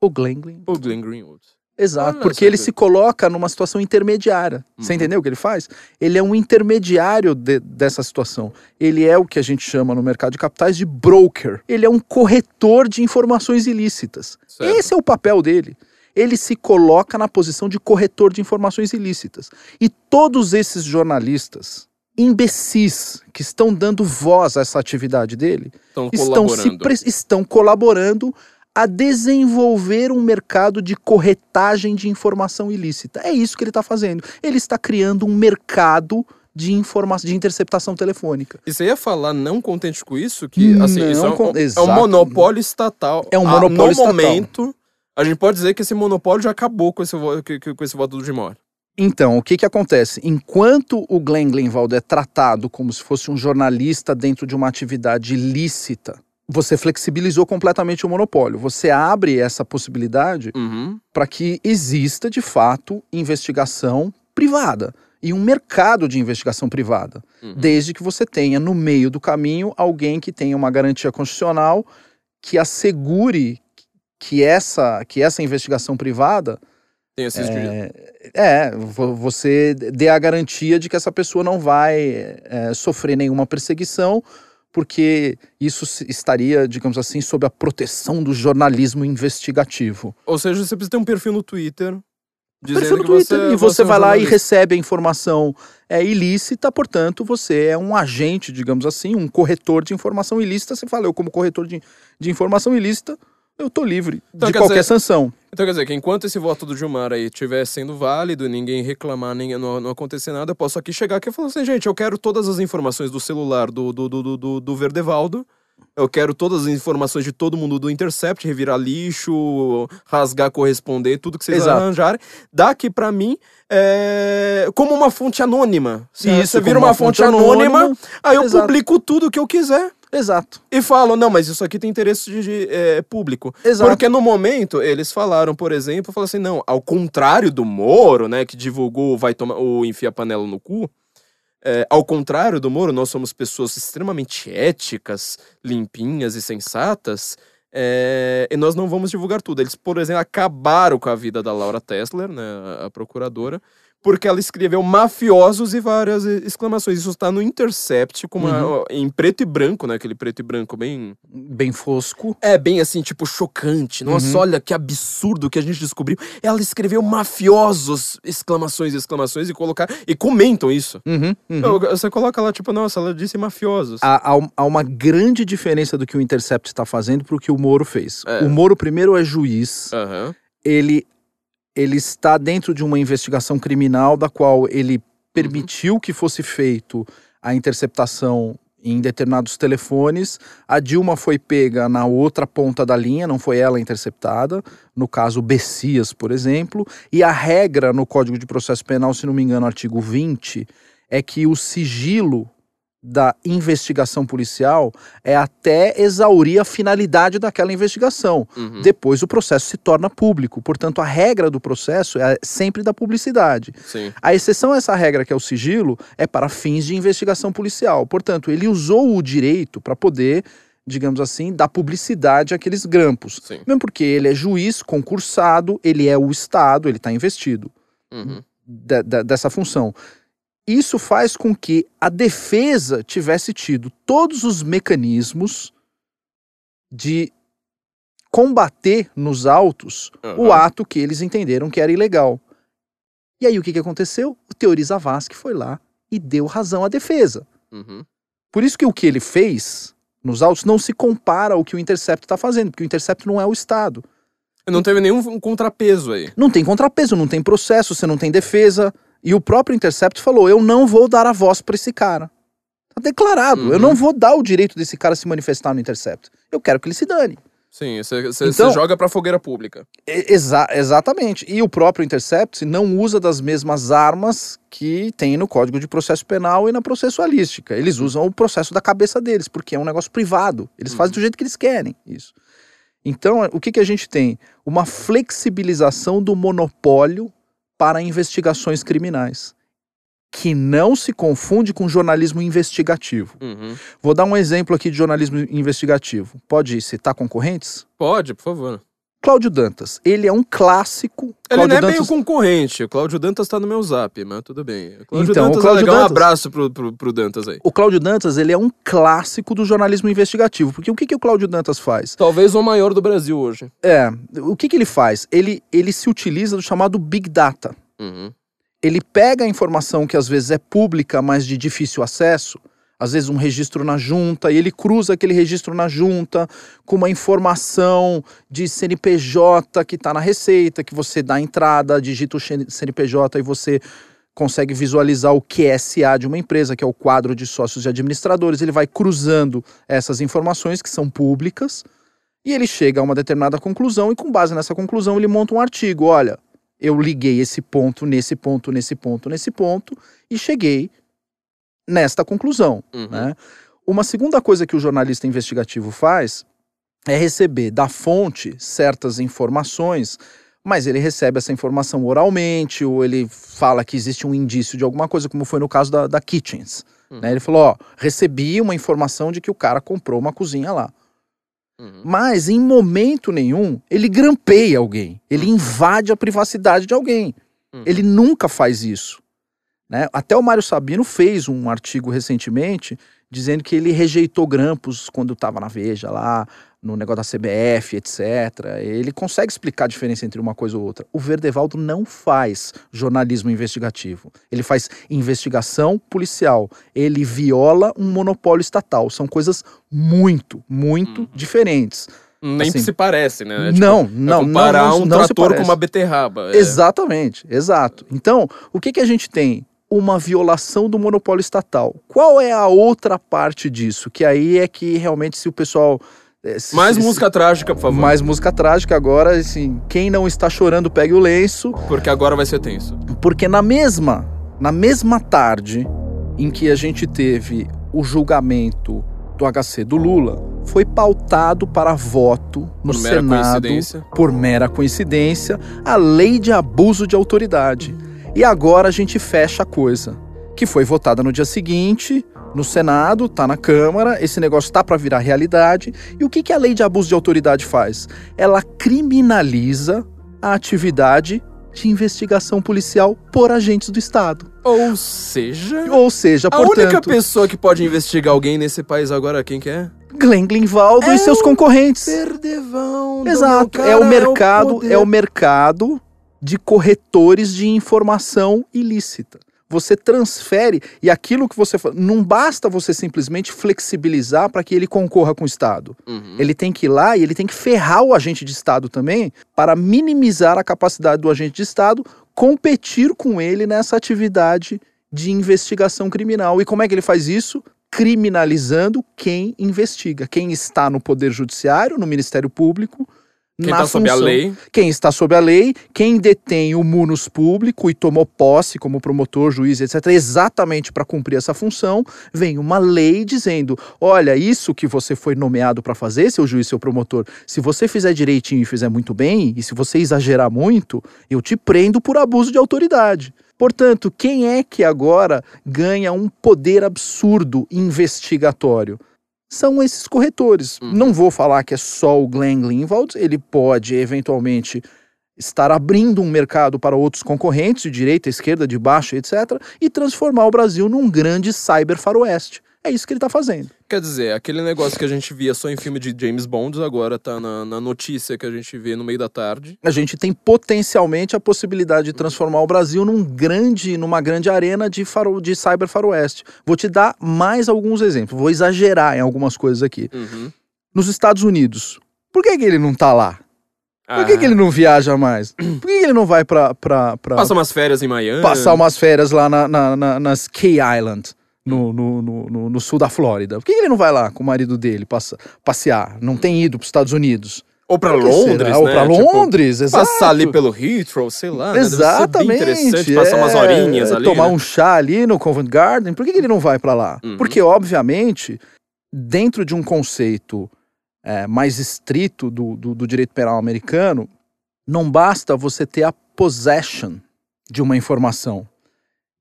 O Glenn Green. o Glenn Greenwood. Exato, Olha porque ele se coloca numa situação intermediária. Você Uhum. entendeu o que ele faz? Ele é um intermediário de- dessa situação. Ele é o que a gente chama no mercado de capitais de broker. Ele é um corretor de informações ilícitas. Certo. Esse é o papel dele. Ele se coloca na posição de corretor de informações ilícitas. E todos esses jornalistas imbecis que estão dando voz a essa atividade dele Estão estão, se colaborando. pre- estão colaborando a desenvolver um mercado de corretagem de informação ilícita. É isso que ele está fazendo. Ele está criando um mercado de informação de interceptação telefônica. E você ia falar não contente com isso? Que, assim, Não isso é um, é um monopólio estatal. É um Ah, monopólio no estatal. momento, a gente pode dizer que esse monopólio já acabou com esse, com esse voto do Gimor. Então, o que, que acontece? Enquanto o Glenn Glenwald é tratado como se fosse um jornalista dentro de uma atividade ilícita, você flexibilizou completamente o monopólio. Você abre essa possibilidade Uhum. para que exista, de fato, investigação privada e um mercado de investigação privada, Uhum. desde que você tenha no meio do caminho alguém que tenha uma garantia constitucional que assegure que essa, que essa investigação privada Tem esses direitos. é, vo- você dê a garantia de que essa pessoa não vai é, sofrer nenhuma perseguição porque isso estaria, digamos assim, sob a proteção do jornalismo investigativo. Ou seja, você precisa ter um perfil no Twitter. Dizendo Perfil no que Twitter, você, e você, é um vai lá e recebe a informação é ilícita, portanto, você é um agente, digamos assim, um corretor de informação ilícita. Você fala, eu como corretor de, de informação ilícita, eu tô livre Então, de quer qualquer dizer, sanção. Então quer dizer que enquanto esse voto do Gilmar aí estiver sendo válido, ninguém reclamar, nem, não, não acontecer nada, eu posso aqui chegar aqui e falar assim, gente, eu quero todas as informações do celular do, do, do, do, do, do Verdevaldo, eu quero todas as informações de todo mundo do Intercept, revirar lixo, rasgar, corresponder, tudo que vocês Exato. arranjarem, dá aqui pra mim é, como uma fonte anônima. Se Isso, você vira como uma, fonte, anônima, anônima, aí eu exato. publico tudo que eu quiser. Exato. E falo, não, mas isso aqui tem interesse de, de, é, público. Exato. Porque no momento, eles falaram, por exemplo, falaram assim, não, ao contrário do Moro, né, que divulgou vai tomar o enfia a panela no cu, é, ao contrário do Moro, nós somos pessoas extremamente éticas, limpinhas e sensatas, é, e nós não vamos divulgar tudo. Eles, por exemplo, acabaram com a vida da Laura Tessler, né, a procuradora, porque ela escreveu mafiosos e várias exclamações. Isso está no Intercept, com uma, Uhum. em preto e branco, né, aquele preto e branco bem... Bem fosco. É bem assim, tipo, chocante. Nossa, Uhum. olha que absurdo que a gente descobriu. Ela escreveu mafiosos, exclamações, exclamações, e colocar. E comentam isso. Uhum. Eu- Você coloca lá, tipo, nossa, ela disse mafiosos. Há, há um- uma grande diferença do que o Intercept está fazendo para o que o Moro fez. É. O Moro, primeiro, é juiz. Ele, ele está dentro de uma investigação criminal da qual ele permitiu que fosse feito a interceptação em determinados telefones. A Dilma foi pega na outra ponta da linha, não foi ela interceptada. No caso, Bessias, por exemplo. E a regra no Código de Processo Penal, se não me engano, artigo 20, é que o sigilo da investigação policial é até exaurir a finalidade daquela investigação. Uhum. Depois o processo se torna público. Portanto, a regra do processo é sempre da publicidade. Sim. A exceção a essa regra, que é o sigilo, é para fins de investigação policial. Portanto, ele usou o direito para poder, digamos assim, dar publicidade àqueles grampos. Sim. Mesmo porque ele é juiz concursado, ele é o Estado, ele está investido Uhum. de- de- dessa função. Isso faz com que a defesa tivesse tido todos os mecanismos de combater nos autos o Aham. ato que eles entenderam que era ilegal. E aí o que, que aconteceu? O Teori Zavascki foi lá e deu razão à defesa. Uhum. Por isso que o que ele fez nos autos não se compara ao que o Intercept está fazendo, porque o Intercept não é o Estado. Não teve nenhum contrapeso aí. Não tem contrapeso, não tem processo, você não tem defesa. E o próprio Intercept falou: eu não vou dar a voz para esse cara. Tá declarado. Uhum. Eu não vou dar o direito desse cara se manifestar no Intercept. Eu quero que ele se dane. Sim, você Então- joga pra fogueira pública. Exa- exatamente. E o próprio Intercept não usa das mesmas armas que tem no Código de Processo Penal e na processualística. Eles usam o processo da cabeça deles, porque é um negócio privado. Eles Uhum. fazem do jeito que eles querem. Isso. Então, o que, que a gente tem? Uma flexibilização do monopólio para investigações criminais, que não se confunde com jornalismo investigativo. Uhum. Vou dar um exemplo aqui de jornalismo investigativo. Pode citar concorrentes? Pode, por favor. Cláudio Dantas, ele é um clássico. Ele Cláudio não é Dantas, concorrente. O Cláudio Dantas tá no meu zap, mas tudo bem. O Cláudio Então, o Dantas Cláudio é legal. Um Dantas- abraço pro, pro, pro Dantas aí. o Cláudio Dantas, ele é um clássico do jornalismo investigativo. Porque o que, que o Cláudio Dantas faz? Talvez o maior do Brasil hoje. É, o que, que ele faz? Ele, ele se utiliza do chamado Big Data. Uhum. Ele pega a informação que às vezes é pública, mas de difícil acesso, às vezes um registro na junta, e ele cruza aquele registro na junta com uma informação de CNPJ que está na receita, que você dá a entrada, digita o CNPJ e você consegue visualizar o QSA de uma empresa, que é o quadro de sócios e administradores. Ele vai cruzando essas informações que são públicas e ele chega a uma determinada conclusão e com base nessa conclusão ele monta um artigo. Olha, eu liguei esse ponto, nesse ponto, nesse ponto, nesse ponto e cheguei nesta conclusão. Uhum. Né? Uma segunda coisa que o jornalista investigativo faz é receber da fonte certas informações, mas ele recebe essa informação oralmente, ou ele fala que existe um indício de alguma coisa, como foi no caso da, da Kitchens. Uhum. né? Ele falou: ó, recebi uma informação de que o cara comprou uma cozinha lá. Uhum. Mas em momento nenhum ele grampeia alguém, ele invade a privacidade de alguém. Uhum. Ele nunca faz isso. Né? Até o Mário Sabino fez um artigo recentemente dizendo que ele rejeitou grampos quando estava na Veja lá, no negócio da CBF, etc. Ele consegue explicar a diferença entre uma coisa ou outra. O Verdevaldo não faz jornalismo investigativo. Ele faz investigação policial. Ele viola um monopólio estatal. São coisas muito, muito Uhum. diferentes. Nem Assim, se parece, né? É não, é não, comparar não, um não trator com uma beterraba. é. Exatamente, exato. Então, o que, que a gente tem? Uma violação do monopólio estatal. Qual é a outra parte disso? Que aí é que realmente, se o pessoal. eh, se- Mais se- música trágica, por favor. Mais música trágica agora, assim, quem não está chorando pegue o lenço, Porque agora vai ser tenso. porque na mesma, na mesma tarde em que a gente teve o julgamento do HC do Lula, foi pautado para voto no Por Senado por mera coincidência, a lei de abuso de autoridade. E agora a gente fecha a coisa, que foi votada no dia seguinte, no Senado, tá na Câmara, esse negócio tá para virar realidade. E o que, que a lei de abuso de autoridade faz? Ela criminaliza a atividade de investigação policial por agentes do Estado. Ou seja, Ou seja, a única portanto, pessoa que pode investigar alguém nesse país agora, quem que é? Glenn Glinvaldo É e seus o concorrentes. Perdevão. Exato, é o mercado, é o mercado de corretores de informação ilícita. Você transfere e aquilo que você não basta você simplesmente flexibilizar para que ele concorra com o Estado. Uhum. Ele tem que ir lá e ele tem que ferrar o agente de Estado também para minimizar a capacidade do agente de Estado competir com ele nessa atividade de investigação criminal. E como é que ele faz isso? Criminalizando quem investiga, quem está no Poder Judiciário, no Ministério Público, Quem na tá sob a lei. Quem está sob a lei, quem detém o munus público e tomou posse como promotor, juiz, etc., exatamente para cumprir essa função, vem uma lei dizendo: olha, isso que você foi nomeado para fazer, seu juiz, seu promotor, se você fizer direitinho e fizer muito bem, e se você exagerar muito, eu te prendo por abuso de autoridade. Portanto, quem é que agora ganha um poder absurdo investigatório? São esses corretores. Uhum. Não vou falar que é só o Glenn Greenwald, ele pode eventualmente estar abrindo um mercado para outros concorrentes de direita, esquerda, de baixo, etc, e transformar o Brasil num grande cyber faroeste. É isso que ele está fazendo. Quer dizer, aquele negócio que a gente via só em filme de James Bond, agora tá na, na notícia que a gente vê no meio da tarde. A gente tem potencialmente a possibilidade de transformar o Brasil num grande, numa grande arena de, faro, de cyber faroeste. Vou te dar mais alguns exemplos, vou exagerar em algumas coisas aqui. Uhum. Nos Estados Unidos, por que, que ele não tá lá? Por que, Ah, que ele não viaja mais? (clears throat) Por que, que ele não vai pra, pra, pra Passa umas férias em Miami. passar umas férias lá na, na- na- nas Key Island, no, no, no, no- no sul da Flórida? Por que, ele não vai lá com o marido dele passa, passear? Não tem ido pros Estados Unidos? Ou que Londres, né? Ou pra Tipo, Londres, exato. Passar ali pelo Heathrow, sei lá. né? Exatamente. interessante passar umas é, horinhas ali. Tomar né? um chá ali no Covent Garden. Por que, que ele não vai pra lá? Uhum. Porque, obviamente, dentro de um conceito é, mais estrito do, do, do direito penal americano, não basta você ter a possession de uma informação.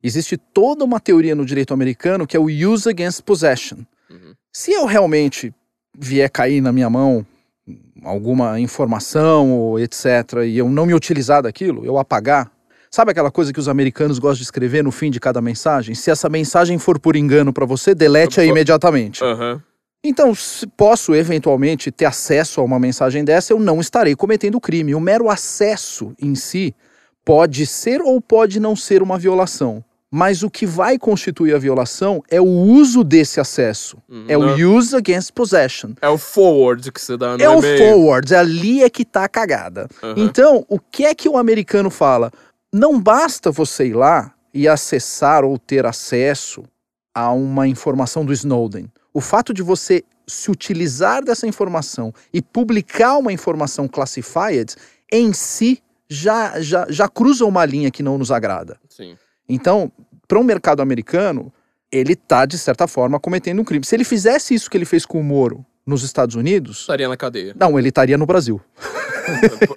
Existe toda uma teoria no direito americano que é o use against possession. Uhum. Se eu realmente vier cair na minha mão alguma informação ou etc e eu não me utilizar daquilo, eu apagar, sabe aquela coisa que os americanos gostam de escrever no fim de cada mensagem? Se essa mensagem for por engano para você, delete-a For- imediatamente. Aham. Então, se posso eventualmente ter acesso a uma mensagem dessa, eu não estarei cometendo crime. O mero acesso em si pode ser ou pode não ser uma violação. Mas o que vai constituir a violação é o uso desse acesso. Uhum. É o use against possession. É o forward que você dá no É o e-mail. forward, ali é que tá a cagada. Aham. Então, o que é que o americano fala? Não basta você ir lá e acessar ou ter acesso a uma informação do Snowden. O fato de você se utilizar dessa informação e publicar uma informação classified em si já, já, já cruza uma linha que não nos agrada. Sim. Então, para um mercado americano, ele tá, de certa forma, cometendo um crime. Se ele fizesse isso que ele fez com o Moro nos Estados Unidos, Estaria na cadeia. não, ele estaria no Brasil. (laughs)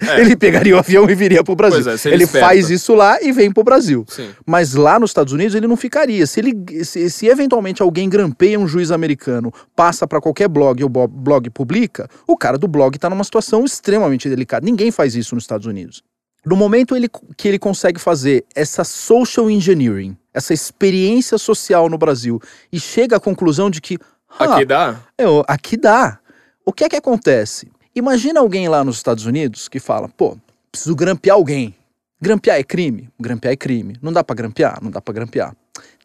É, Ele pegaria o avião e viria pro Brasil. Pois é, ele esperto. faz isso lá e vem pro Brasil. sim. Mas lá nos Estados Unidos ele não ficaria. Se, ele, se, se eventualmente alguém grampeia um juiz americano, passa para qualquer blog e o blog publica, o cara do blog está numa situação extremamente delicada. Ninguém faz isso nos Estados Unidos. No momento ele, que ele consegue fazer essa social engineering, essa experiência social no Brasil e chega à conclusão de que ah, Aqui dá? eu, aqui dá. O que é que acontece? Imagina alguém lá nos Estados Unidos que fala, pô, preciso grampear alguém. Grampear é crime? Grampear é crime. Não dá pra grampear? Não dá pra grampear.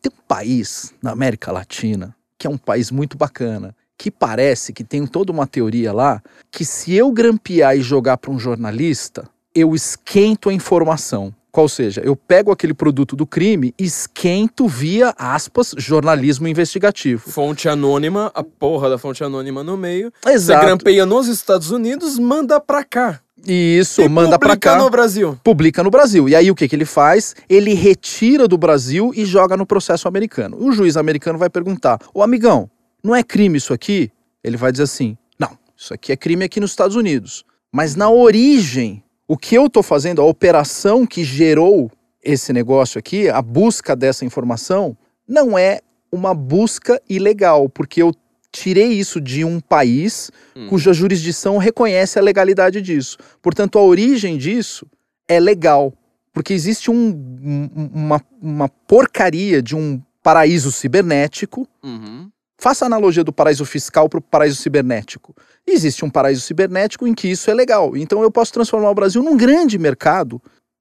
Tem um país na América Latina que é um país muito bacana, que parece que tem toda uma teoria lá que se eu grampear e jogar para um jornalista, eu esquento a informação. Qual seja, eu pego aquele produto do crime e esquento via, aspas, jornalismo investigativo. Fonte anônima, a porra da fonte anônima no meio. Você Exato. grampeia nos Estados Unidos, manda pra cá. Isso, E manda pra publica cá. no Brasil. publica no Brasil. E aí o que, que ele faz? Ele retira do Brasil e joga no processo americano. O juiz americano vai perguntar: Ô amigão, não é crime isso aqui? Ele vai dizer assim: Não, isso aqui é crime aqui nos Estados Unidos. Mas na origem, o que eu tô fazendo, a operação que gerou esse negócio aqui, a busca dessa informação, não é uma busca ilegal, porque eu tirei isso de um país Hum. cuja jurisdição reconhece a legalidade disso. Portanto, a origem disso é legal, porque existe um- uma, uma porcaria de um paraíso cibernético. Uhum. Faça a analogia do paraíso fiscal para o paraíso cibernético. Existe um paraíso cibernético em que isso é legal. Então eu posso transformar o Brasil num grande mercado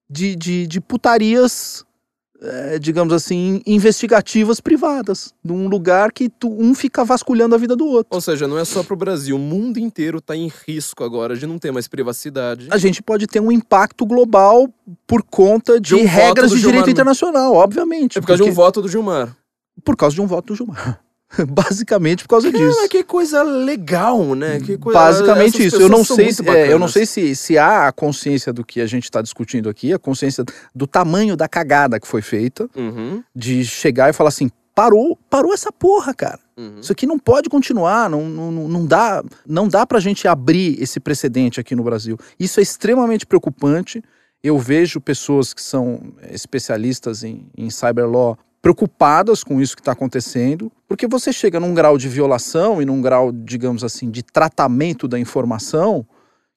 de, de, de putarias, eh, digamos assim, investigativas privadas. Num lugar que tu- um fica vasculhando a vida do outro. Ou seja, não é só pro Brasil. O mundo inteiro tá em risco agora de não ter mais privacidade. a gente pode ter um impacto global por conta de, De um regras de Gilmar direito internacional, obviamente. É por causa de um porque- voto do Gilmar. por causa de um voto do Gilmar. (laughs) (laughs) Basicamente por causa disso. Cara, que coisa legal, né? Que coisa, Basicamente essas isso. Eu não sei, se, é, eu não sei se, se há a consciência do que a gente está discutindo aqui, a consciência do tamanho da cagada que foi feita, Uhum, de chegar e falar assim: parou, parou essa porra, cara. uhum. Isso aqui não pode continuar, não, não, não- dá, não dá pra gente abrir esse precedente aqui no Brasil. Isso é extremamente preocupante. Eu vejo pessoas que são especialistas em, em cyberlaw preocupadas com isso que está acontecendo, porque você chega num grau de violação e num grau, digamos assim, de tratamento da informação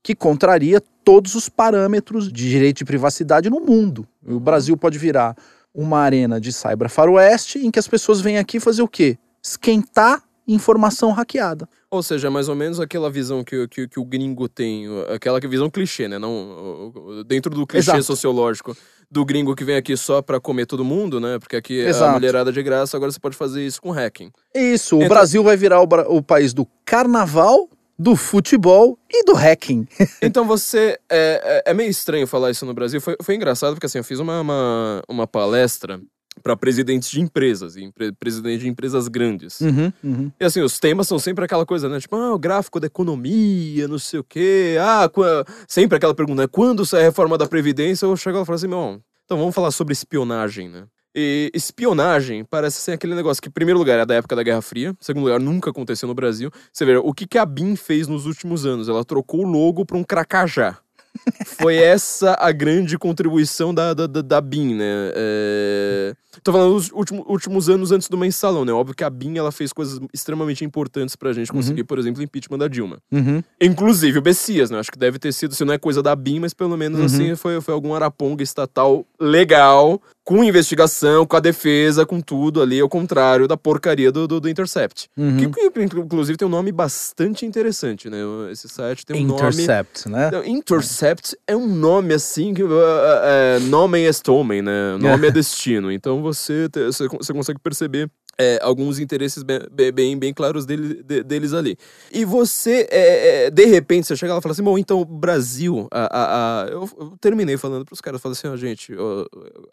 que contraria todos os parâmetros de direito de privacidade no mundo. O Brasil pode virar uma arena de cyber faroeste em que as pessoas vêm aqui fazer o quê? Esquentar informação hackeada. Ou seja, é mais ou menos aquela visão que, o- que, que o gringo tem, aquela que- visão clichê, né? Não, dentro do clichê Exato. sociológico do gringo que vem aqui só pra comer todo mundo, né? Porque aqui é a Exato. mulherada de graça, agora você pode fazer isso com hacking. Isso, o Então- Brasil vai virar o, o país do carnaval, do futebol e do hacking. (laughs) Então você. É, é, é meio estranho falar isso no Brasil. Foi, foi engraçado porque assim, eu fiz uma, uma, uma palestra para presidentes de empresas, e empre- presidentes de empresas grandes. Uhum, uhum. E assim, os temas são sempre aquela coisa, né? Tipo, ah, o gráfico da economia, não sei o quê. Ah, sempre aquela pergunta, né? Quando sai a reforma da Previdência? Eu chego lá e falo assim, meu, então vamos falar sobre espionagem, né? E espionagem parece ser aquele negócio que, em primeiro lugar, é da época da Guerra Fria, em segundo lugar, nunca aconteceu no Brasil. Você vê, o que, que a BIM fez nos últimos anos? Ela trocou o logo para um cracajá. Foi (laughs) essa a grande contribuição da, da, da, da BIM, né? É... Tô falando dos últimos, últimos anos antes do mensalão, né? Óbvio que a BIM ela fez coisas extremamente importantes pra gente conseguir, por exemplo, o impeachment da Dilma. Uhum. Inclusive o Bessias, né? Acho que deve ter sido, se não é coisa da BIM, mas pelo menos Uhum. assim foi, foi algum araponga estatal legal, com investigação, com a defesa, com tudo ali, ao contrário da porcaria do, do, do Intercept. Uhum. Que, que, inclusive tem um nome bastante interessante, né? Esse site tem um nome. Intercept, né? Intercept é um nome assim que. Uh, uh, é, est homem, né? Nome é (laughs) destino. Então você, você, con- você consegue perceber. é, alguns interesses bem, bem- bem, claros dele- de- deles ali. E você, é, é, de repente, você chega lá e fala assim: bom, então Brasil. A, a- a- eu, eu terminei falando pros caras: falei assim, ó, gente, ó,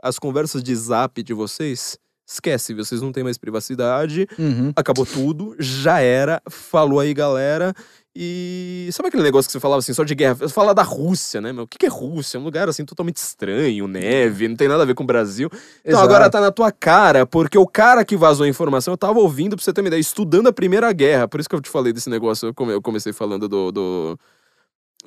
as conversas de zap de vocês, esquece, vocês não têm mais privacidade Uhum. acabou tudo, já era, falou aí, galera. E sabe aquele negócio que você falava assim, só de guerra? Fala da Rússia, né, meu? O que é Rússia? É um lugar assim totalmente estranho, neve, não tem nada a ver com o Brasil. Então Exato. agora tá na tua cara, porque o cara que vazou a informação, eu tava ouvindo, pra você ter uma ideia, estudando a Primeira Guerra. Por isso que eu te falei desse negócio, eu come- eu comecei falando do. do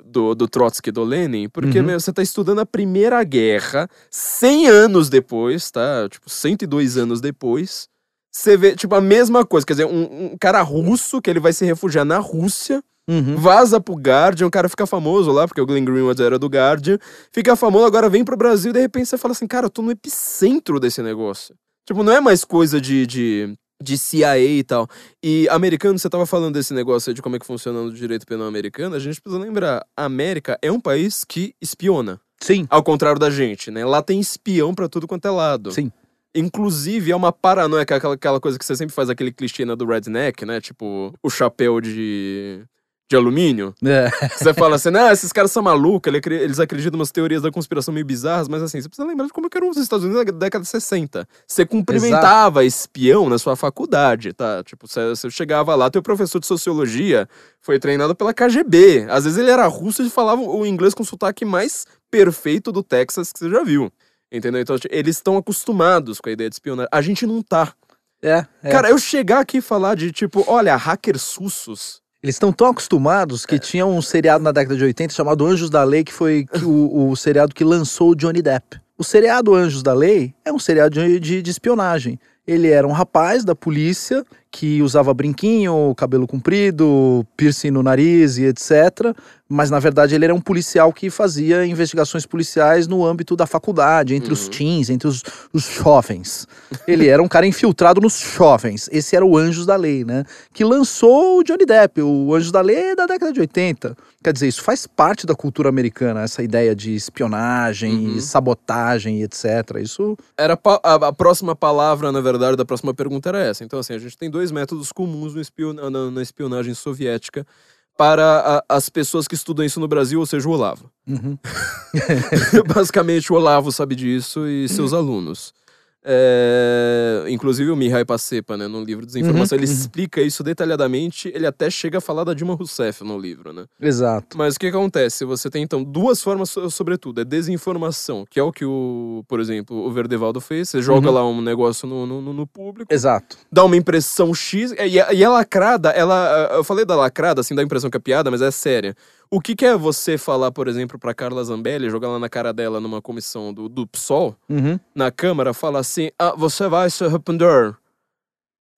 do, do Trotsky e do Lenin, porque Uhum. meu, você tá estudando a Primeira Guerra 100 anos depois, tá? Tipo, 102 anos depois. Você vê, tipo, a mesma coisa. Quer dizer, um, um cara russo que ele vai se refugiar na Rússia, Uhum. vaza pro Guardian, o cara fica famoso lá, porque o Glenn Greenwald era do Guardian, fica famoso, agora vem pro Brasil e de repente você fala assim, cara, eu tô no epicentro desse negócio. Tipo, não é mais coisa de, de, de CIA e tal. E americano, você tava falando desse negócio aí de como é que funciona o direito penal americano, a gente precisa lembrar, a América é um país que espiona. Sim. Ao contrário da gente, né? Lá tem espião pra tudo quanto é lado. Sim. Inclusive, é uma paranoia, que aquela, aquela coisa que você sempre faz aquele clichê né, do redneck, né? Tipo, o chapéu de, de alumínio. É. Você fala assim, ah, esses caras são malucos, eles acreditam umas teorias da conspiração meio bizarras, mas assim, você precisa lembrar de como eram os Estados Unidos na década de 60. Você cumprimentava espião na sua faculdade, tá? Tipo, você, chegava lá, teu professor de sociologia foi treinado pela KGB. Às vezes ele era russo e falava o inglês com o sotaque mais perfeito do Texas que você já viu. Entendeu? Então, eles estão acostumados com a ideia de espionagem. A gente não tá. É, é. Cara, eu chegar aqui e falar de, tipo, olha, hackers sussos. Eles estão tão acostumados que tinha um seriado na década de 80 chamado Anjos da Lei, que foi o, o seriado que lançou o Johnny Depp. O seriado Anjos da Lei é um seriado de, de, de espionagem. Ele era um rapaz da polícia que usava brinquinho, cabelo comprido, piercing no nariz e etc. Mas na verdade ele era um policial que fazia investigações policiais no âmbito da faculdade, entre os Uhum. teens, entre os, os jovens. (laughs) Ele era um cara infiltrado nos jovens. Esse era o Anjos da Lei, né? Que lançou o Johnny Depp. O Anjos da Lei é da década de 80. Quer dizer, isso faz parte da cultura americana, essa ideia de espionagem, Uhum. e sabotagem e etc. Isso Era a, a próxima palavra, na verdade, da próxima pergunta era essa. Então, assim, a gente tem dois métodos comuns no espion- na, na espionagem soviética para a- as pessoas que estudam isso no Brasil, ou seja, o Olavo. Uhum. (laughs) Basicamente, o Olavo sabe disso e seus (clears throat) alunos. É, inclusive o Mihai Pacepa, né, no livro Desinformação, Uhum, ele uhum. explica isso detalhadamente, ele até chega a falar da Dilma Rousseff no livro, né? Exato. Mas o que acontece? Você tem, então, duas formas, so- sobretudo. É desinformação, que é o que, o, por exemplo, o Verdevaldo fez. Você joga Uhum. lá um negócio no, no, no- no público, Exato. dá uma impressão X. E a, e a lacrada, ela... Eu falei da lacrada, assim, dá a impressão que é piada, mas é séria. O que, que é você falar, por exemplo, pra Carla Zambelli, jogar lá na cara dela numa comissão do, do PSOL, Uhum. na Câmara, fala assim: ah, você vai se arrepender.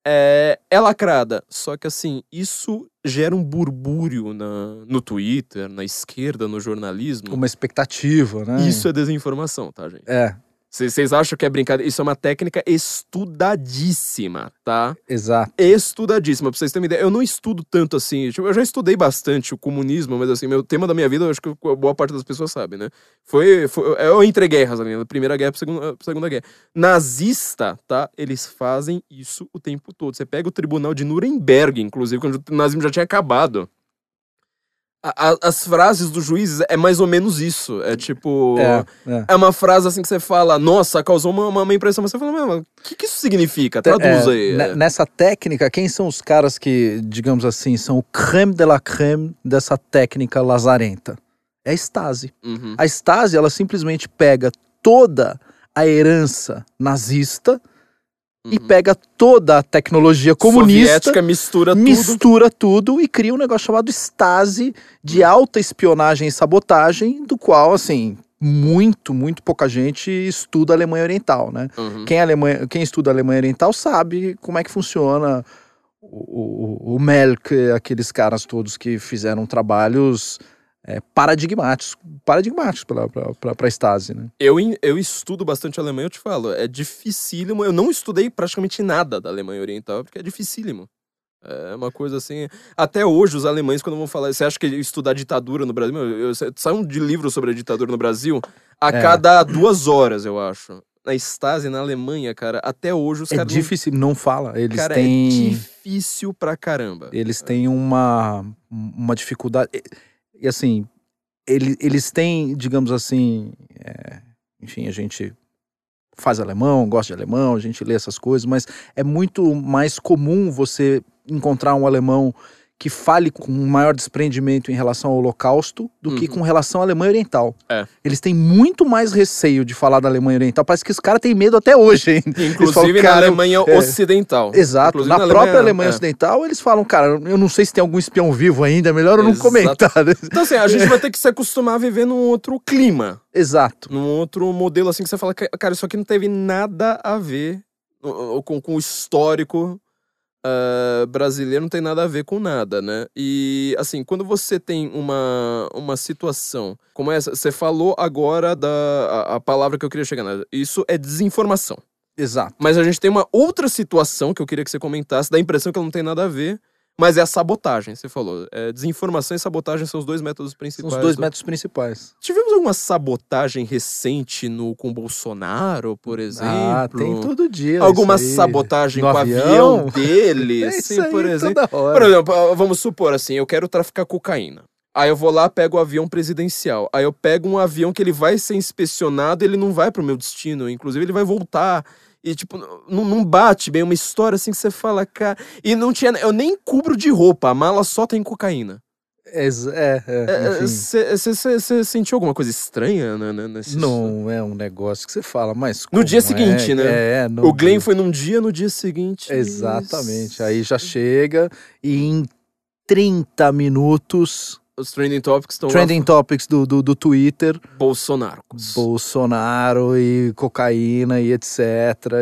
É, é lacrada. Só que assim, isso gera um burbúrio na, no Twitter, na esquerda, no jornalismo. Uma expectativa, né? Isso é desinformação, tá, gente? É, Vocês acham que é brincadeira? Isso é uma técnica estudadíssima, tá? exato. Estudadíssima. Pra vocês terem uma ideia, eu não estudo tanto assim. Tipo, eu já estudei bastante o comunismo, mas assim, meu tema da minha vida, eu acho que boa parte das pessoas sabe, né? Foi. foi eu entre guerras ali, na Primeira Guerra pra segunda, pra segunda Guerra. Nazista, tá? Eles fazem isso o tempo todo. Você pega o tribunal de Nuremberg, inclusive, quando o nazismo já tinha acabado. A- as frases dos juízes é mais ou menos isso. É tipo. É, é. É uma frase assim que você fala, nossa, causou uma, uma, uma impressão, mas você fala, mas o que, que isso significa? Traduz É, aí. ne- Nessa técnica, quem são os caras que, digamos assim, são o creme de la creme dessa técnica lazarenta? É a Stasi. Uhum. A Stasi, ela simplesmente pega toda a herança nazista e Uhum. pega toda a tecnologia comunista, Soviética mistura tudo. mistura tudo. e cria um negócio chamado Stasi de alta espionagem e sabotagem, do qual, assim, muito, muito pouca gente estuda a Alemanha Oriental, né? Uhum. Quem, Alemanha, quem estuda a Alemanha Oriental sabe como é que funciona o, o, o Melk, aqueles caras todos que fizeram trabalhos é, paradigmáticos, paradigmáticos para a Stasi, né? Eu, eu estudo bastante alemão, eu te falo, é dificílimo. Eu não estudei praticamente nada da Alemanha Oriental, porque é dificílimo. É uma coisa assim. Até hoje, os alemães, quando vão falar. Você acha que estudar ditadura no Brasil. Meu, eu, sai um de livro sobre a ditadura no Brasil a É. cada duas horas, eu acho. Na Stasi, na Alemanha, cara, até hoje os É caras. não- difícil, não fala. Eles Cara, têm. é difícil pra caramba. eles têm uma, uma dificuldade. E, assim, ele, eles têm, digamos assim, é, enfim, a gente faz alemão, gosta de alemão, a gente lê essas coisas, mas é muito mais comum você encontrar um alemão que fale com um maior desprendimento em relação ao Holocausto do que Uhum. com relação à Alemanha Oriental. É. Eles têm muito mais receio de falar da Alemanha Oriental. Parece que os caras têm medo até hoje, hein? Inclusive falam, na "Cara, Alemanha é, Ocidental. Exato. Inclusive Na na própria Alemanha- Alemanha é. Ocidental, eles falam, cara, eu não sei se tem algum espião vivo ainda, é melhor eu não Exato. comentar. né? Então, assim, a gente vai ter que se acostumar a viver num outro clima. Exato. Num outro modelo, assim, que você fala, "Ca- cara, isso aqui não teve nada a ver com, com o histórico uh, brasileiro, não tem nada a ver com nada, né? E, assim, quando você tem uma, uma situação como essa, você falou agora da a, a palavra que eu queria chegar, né? isso é desinformação. Exato. Mas a gente tem uma outra situação que eu queria que você comentasse, dá a impressão que ela não tem nada a ver, mas é a sabotagem, você falou. É, desinformação e sabotagem são os dois métodos São principais. os dois do- métodos principais. Tivemos alguma sabotagem recente no com Bolsonaro, por exemplo? Ah, tem todo dia. Alguma sabotagem No com o avião? avião (laughs) dele? É sim, por exemplo. Por exemplo, ah, vamos supor assim, eu quero traficar cocaína. Aí eu vou lá, pego o avião presidencial. Aí eu pego um avião que ele vai ser inspecionado, ele não vai pro meu destino. Inclusive, ele vai voltar. E, tipo, não, não bate bem uma história assim que você fala, cara. E não tinha. Eu nem cubro de roupa, a mala só tem cocaína. É, é, enfim. Você sentiu alguma coisa estranha né, né, nesse. Não é um negócio que você fala, mas. No dia seguinte, é? né? É, O Glenn dia- foi num dia, no dia seguinte. Exatamente. Aí já chega e em 30 minutos. Os trending topics estão Trending topics do, do, do Twitter. lá. Bolsonaro. Bolsonaro e cocaína e etc.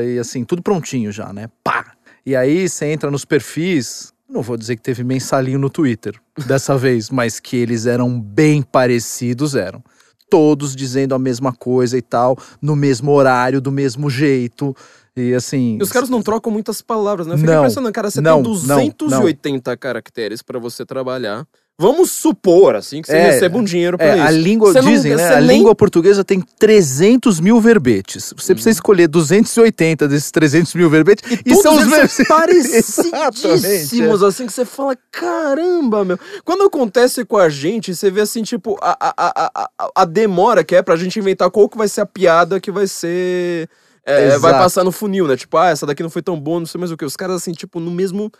E assim, tudo prontinho já, né? Pá! E aí você entra nos perfis. Não vou dizer que teve mensalinho no Twitter dessa (laughs) vez, mas que eles eram bem parecidos, eram. Todos dizendo a mesma coisa e tal, no mesmo horário, do mesmo jeito. E assim. E os caras não trocam muitas palavras, né? Não, pensando, cara, você não, tem não, 280 caracteres pra você trabalhar. Vamos supor, assim, que você É, receba um dinheiro pra É, a isso. língua, Você não- dizem, né? você A nem- língua portuguesa tem 300 mil verbetes. Você precisa escolher 280 desses 300 mil verbetes. E, Todos são (laughs) os Exatamente, parecidíssimos, assim, que você fala, caramba, meu. Quando acontece com a gente, você vê, assim, tipo, a, a, a, a, a demora que é pra gente inventar qual que vai ser a piada que vai ser... é, vai passar no funil, né? Tipo, ah, essa daqui não foi tão boa, não sei mais o que. Os caras, assim, tipo, no mesmo...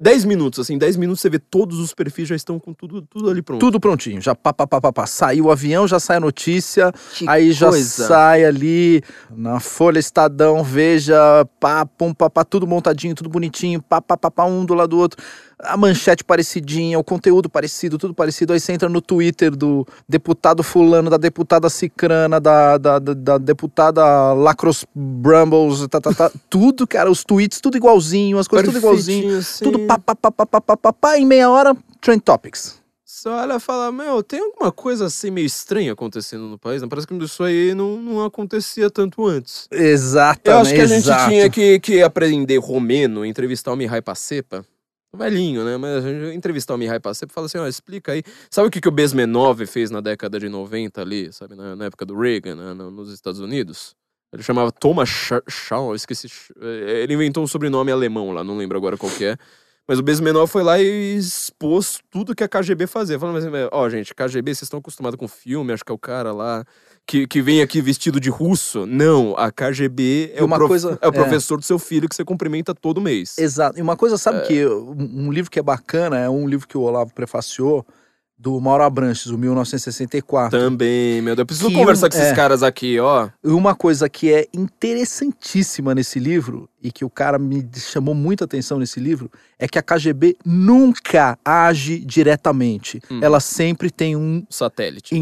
10 minutos, assim, 10 minutos você vê todos os perfis já estão com tudo, tudo ali pronto. Tudo prontinho, já pá, pá, pá, pá, pá. Saiu o avião, já sai a notícia, Que aí já coisa. sai ali na Folha Estadão, veja, pá, pum, pá, pá, tudo montadinho, tudo bonitinho, pá, pá, pá, pá, um do lado do outro. A manchete parecidinha, o conteúdo parecido, tudo parecido. Aí você entra no Twitter do deputado fulano, da deputada Cicrana, da, da, da, da deputada Lacros Brumbles, tá, tá, tá. (laughs) tudo, cara, os tweets, tudo igualzinho, as coisas tudo igualzinho. Assim. Tudo pá, pá, pá, pá, pá, pá, pá, pá, em meia hora, Trend Topics. Você olha e fala, meu, tem alguma coisa assim meio estranha acontecendo no país? né? Parece que isso aí não, não acontecia tanto antes. Exatamente. Eu acho que a gente exato. tinha que, que aprender romeno, entrevistar o Mihai Pacepa. Velhinho, né? Mas a gente entrevistar o Mihai Pacepa e falar assim, ó, explica aí. Sabe o que, que o Besmenov fez na década de 90 ali, sabe? Na, na época do Reagan, né, no- nos Estados Unidos? Ele chamava Thomas Scha- Schaum, eu esqueci. eh, Ele inventou um sobrenome alemão lá, não lembro agora qual que é. Mas o Besmenov foi lá e expôs tudo que a KGB fazia. Falando assim, ó, gente, KGB, vocês estão acostumados com filme, acho que é o cara lá que, que vem aqui vestido de russo. Não, a KGB é, E o, uma prof- coisa- é o é. professor do seu filho que você cumprimenta todo mês. Exato. E uma coisa, sabe que eu- um livro que é bacana é um livro que o Olavo prefaciou do Mauro Abranches, o 1964. Também, meu Deus. Eu preciso Que conversar um- com esses é. caras aqui, ó. Uma coisa que é interessantíssima nesse livro e que o cara me chamou muita atenção nesse livro é que a KGB nunca age diretamente. Hum. Ela sempre tem um Satélite.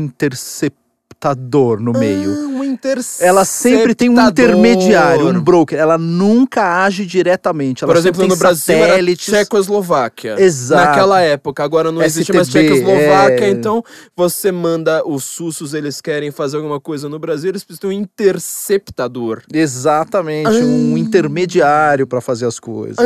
Interceptador no meio. Ah, um interceptador. Ela sempre tem um intermediário, um broker. Ela nunca age diretamente. Ela Por exemplo, no Brasil era. Tchecoslováquia. Exato. Naquela época. Agora não existe mais STB, Tchecoslováquia, é. então você manda os sussos, eles querem fazer alguma coisa no Brasil, eles precisam de um interceptador. Exatamente, Ah. um intermediário para fazer as coisas.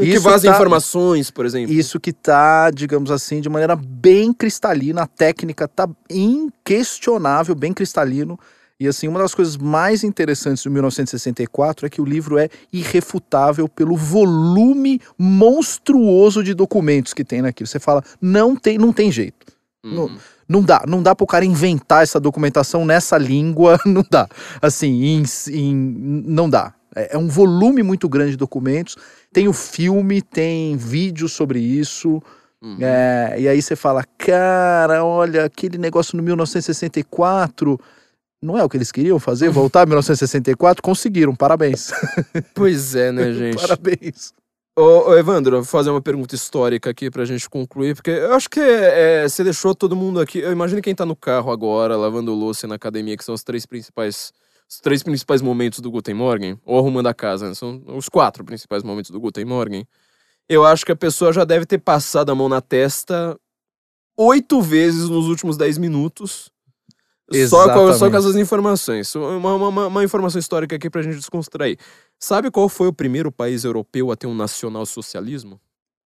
Que vaza tá- informações, por exemplo. Isso que tá, digamos assim, de maneira bem cristalina, a técnica tá inquestionável, bem cristalino. E assim, uma das coisas mais interessantes do 1964 é que o livro é irrefutável pelo volume monstruoso de documentos que tem naquilo. Você fala, não tem, não tem jeito. não- Uhum. Não dá, não dá pro cara inventar essa documentação nessa língua, (laughs) não dá. Assim, em- em- não dá. É, é um volume muito grande de documentos. Tem o filme, tem vídeo sobre isso. Uhum. é, e aí você fala, cara, olha, aquele negócio no 1964. Não é o que eles queriam fazer? Voltar a 1964? Conseguiram, parabéns. (laughs) Pois é, né, (laughs) gente? parabéns. Ô, ô, Evandro, vou fazer uma pergunta histórica aqui pra gente concluir, porque eu acho que é, você deixou todo mundo aqui. Eu imagino quem tá no carro agora, lavando louça na academia, que são os três principais. Os três principais momentos do Guten Morgen, ou arrumando a casa, né? São os quatro principais momentos do Guten Morgen. Eu acho que a pessoa já deve ter passado a mão na testa oito vezes nos últimos dez minutos. Só com, só com essas informações. Uma, uma, uma informação histórica aqui pra gente descontrair. Sabe qual foi o primeiro país europeu a ter um nacional-socialismo?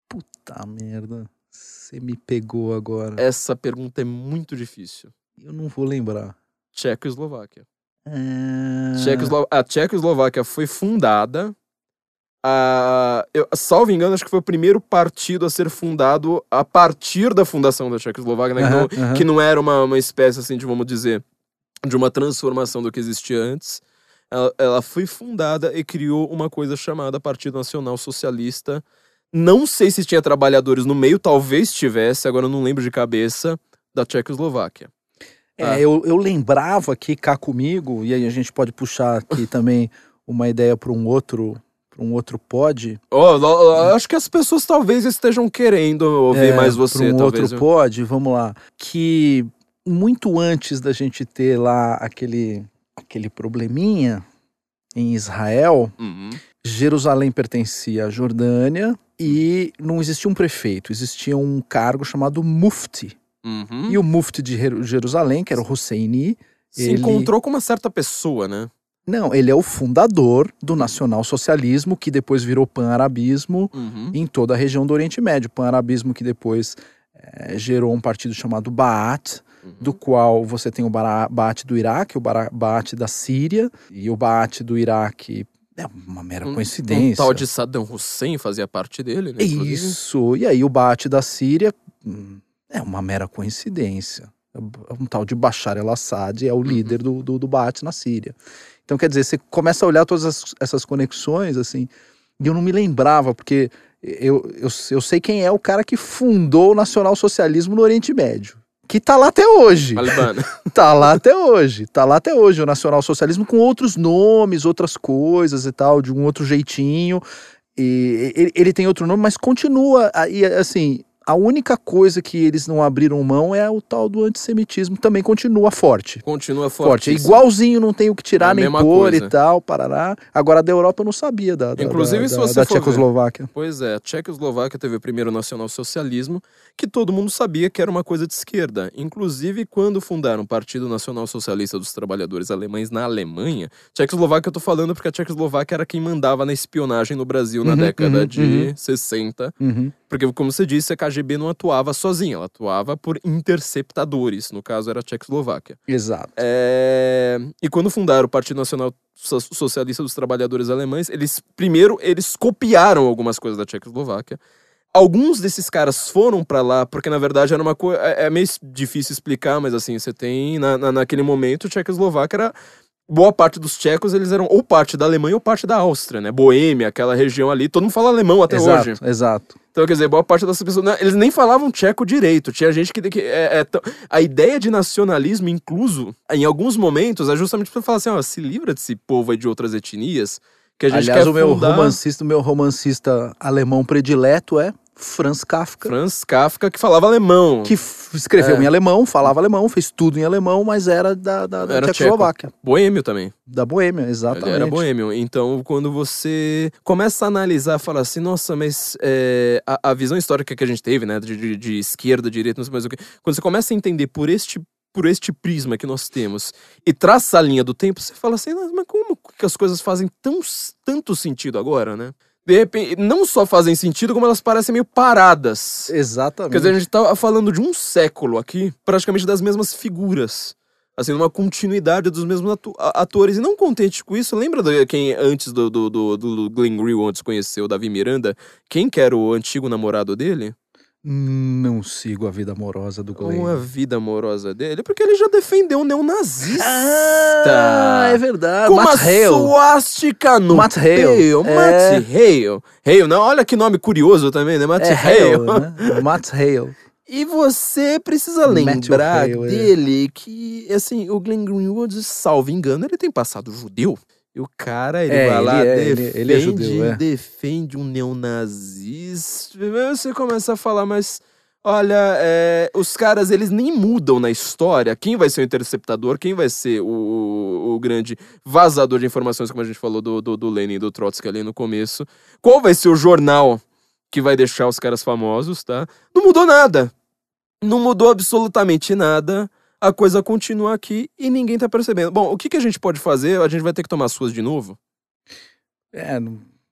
Puta merda. Você me pegou agora. Essa pergunta é muito difícil. Eu não vou lembrar. Tchecoslováquia. É... Tchecoslo- A Tchecoslováquia foi fundada. A, eu, salvo engano, acho que foi o primeiro partido a ser fundado a partir da fundação da Tchecoslováquia, né? que, Aham, não, aham. que não era uma, uma espécie, assim, de, vamos dizer, de uma transformação do que existia antes. Ela, ela foi fundada e criou uma coisa chamada Partido Nacional Socialista. Não sei se tinha trabalhadores no meio, talvez tivesse, agora eu não lembro de cabeça, da Tchecoslováquia. É, Ah. eu, eu lembrava aqui cá comigo, e aí a gente pode puxar aqui (laughs) também uma ideia para um outro para um outro pod. Lo- acho que as pessoas talvez estejam querendo ouvir É, mais você, um talvez. outro pod, vamos lá. Que muito antes da gente ter lá aquele, aquele probleminha em Israel, Uhum. Jerusalém pertencia à Jordânia e não existia um prefeito, existia um cargo chamado Mufti. Uhum. E o Mufti de Jeru- Jerusalém, que era o Husseini, Se ele- encontrou com uma certa pessoa, né? não, ele é o fundador do nacionalsocialismo, que depois virou pan-arabismo Uhum. em toda a região do Oriente Médio. Pan-arabismo que depois eh, gerou um partido chamado Ba'ath, Uhum. do qual você tem o Ba'ath do Iraque, o Ba'ath da Síria, e o Ba'ath do Iraque é uma mera Um- coincidência. Um tal de Saddam Hussein fazia parte dele, né? Isso, e aí o Ba'ath da Síria hum, é uma mera coincidência. Um tal de Bashar el-Assad é o líder do, do, do Ba'ath na Síria. Então, quer dizer, você começa a olhar todas as- essas conexões, assim, e eu não me lembrava, porque eu, eu, eu sei quem é o cara que fundou o nacionalsocialismo no Oriente Médio. Que tá lá até hoje. (laughs) Tá lá até hoje. Tá lá até hoje o nacionalsocialismo com outros nomes, outras coisas e tal, de um outro jeitinho. E ele, ele tem outro nome, mas continua. E assim, a única coisa que eles não abriram mão é o tal do antissemitismo, também continua forte. Continua Forte. É igualzinho, não tem o que É tirar a nem pôr coisa. e tal, parará. Agora da Europa eu não sabia da, da, Inclusive, da, se da, você da ver. Tchecoslováquia. Pois é, a Tchecoslováquia teve o primeiro nacional-socialismo, que todo mundo sabia que era uma coisa de esquerda. Inclusive, quando fundaram o Partido Nacional Socialista dos Trabalhadores Alemães na Alemanha, Tchecoslováquia eu tô falando porque a Tchecoslováquia era quem mandava na espionagem no Brasil na Uhum, década uhum, de uhum. 60. Uhum. Porque, como você disse, a KGB não atuava sozinha, ela atuava por interceptadores, no caso era a Tchecoslováquia. Exato. É, E quando fundaram o Partido Nacional So- Socialista dos Trabalhadores Alemães, eles primeiro eles copiaram algumas coisas da Tchecoslováquia. Alguns desses caras foram pra lá porque na verdade era uma coisa é é meio difícil explicar, mas assim você tem na, na- naquele momento a Tchecoslováquia era boa parte dos tchecos eles eram ou parte da Alemanha ou parte da Áustria, né? Boêmia, aquela região ali, todo mundo fala alemão até exato, hoje. exato. Então, quer dizer, boa parte dessas pessoas. não, eles nem falavam tcheco direito. Tinha gente que. que é, é a ideia de nacionalismo, incluso, em alguns momentos, é justamente pra falar assim: ó, se livra desse povo aí de outras etnias. Que a gente Aliás, quer o meu fundar romancista, o meu romancista alemão predileto é Franz Kafka. Franz Kafka, que falava alemão. que escreveu É. em alemão, falava alemão, fez tudo em alemão, mas era da, da, da Era Tchecoslováquia, Boêmio também. da Boêmia, exatamente. Ele era boêmio. Então, quando você começa a analisar, fala assim, nossa, mas é, a, a visão histórica que a gente teve, né, de, de, de esquerda, direita, não sei mais o que, quando você começa a entender por este por este prisma que nós temos e traça a linha do tempo, você fala assim, mas como que as coisas fazem tão, tanto sentido agora, né? De repente, não só fazem sentido, como elas parecem meio paradas. Exatamente. Quer dizer, a gente tá falando de um século aqui, praticamente das mesmas figuras. Assim, uma continuidade dos mesmos atu- atores. E não contente com isso, lembra de quem antes do, do, do, do Glenn Greenwald antes conheceu o Davi Miranda? Quem que era o antigo namorado dele? Não sigo a vida amorosa do Glenn. Como a vida amorosa dele? Porque ele já defendeu o neonazista. Ah, é verdade. Com Matt uma Hale. suástica no Matt Hale. peito. É. Matt Hale. Hale, não, olha que nome curioso também, né? Matt É Hale. Hale, (laughs) né? Matt Hale. E você precisa lembrar Hale, é. dele que, assim, o Glenn Greenwald, salvo engano, ele tem passado judeu. E o cara, ele É, vai lá, ele é- defende, ele- ele é judeu, é. defende um neonazista. Você começa a falar, mas olha, é, os caras, eles nem mudam na história. Quem vai ser o interceptador, quem vai ser o, o- o grande vazador de informações, como a gente falou do, do, do Lenin e do Trotsky ali no começo. Qual vai ser o jornal que vai deixar os caras famosos, tá? Não mudou nada. Não mudou absolutamente nada. A coisa continua aqui e ninguém tá percebendo. Bom, o que, que a gente pode fazer? A gente vai ter que tomar suas de novo? É,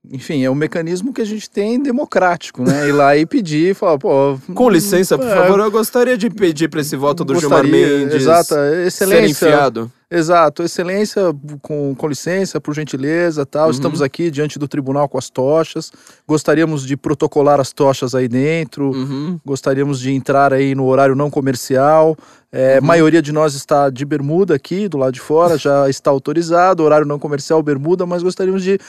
enfim, é um mecanismo que a gente tem democrático, né? Ir lá e pedir, falar, pô. (laughs) Com licença, por é, favor, eu gostaria de pedir pra esse voto do Gilmar gostaria- Mendes Exato, ser excelência. enfiado. Exato, excelência, com, com licença, por gentileza, tal. Uhum. Estamos aqui diante do tribunal com as tochas. Gostaríamos de protocolar as tochas aí dentro. Uhum. Gostaríamos de entrar aí no horário não comercial. É, Uhum. maioria de nós está de bermuda aqui, do lado de fora, já (laughs) está autorizado. Horário não comercial, bermuda, mas gostaríamos de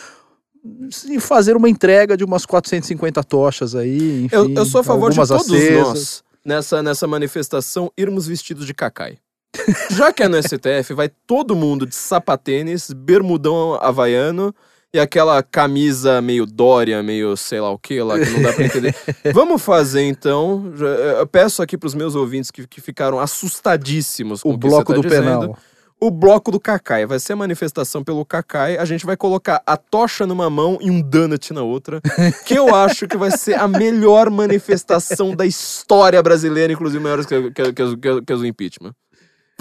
fazer uma entrega de umas 450 tochas aí. Enfim, Eu, eu sou a favor de todos acesas. nós, nessa, nessa manifestação, irmos vestidos de cacai. (laughs) Já que é no STF, vai todo mundo de sapatênis, bermudão havaiano e aquela camisa meio Dória, meio sei lá o que lá, que não dá pra entender. (laughs) Vamos fazer então. já- Eu peço aqui pros meus ouvintes que, que ficaram assustadíssimos com O o que bloco do tá dizendo. penal. O bloco do Cacai. Vai ser a manifestação pelo Cacai. A gente vai colocar a tocha numa mão e um donut na outra. (laughs) Que eu acho que vai ser a melhor manifestação da história brasileira, inclusive maiores que, que, que, que, que as do impeachment.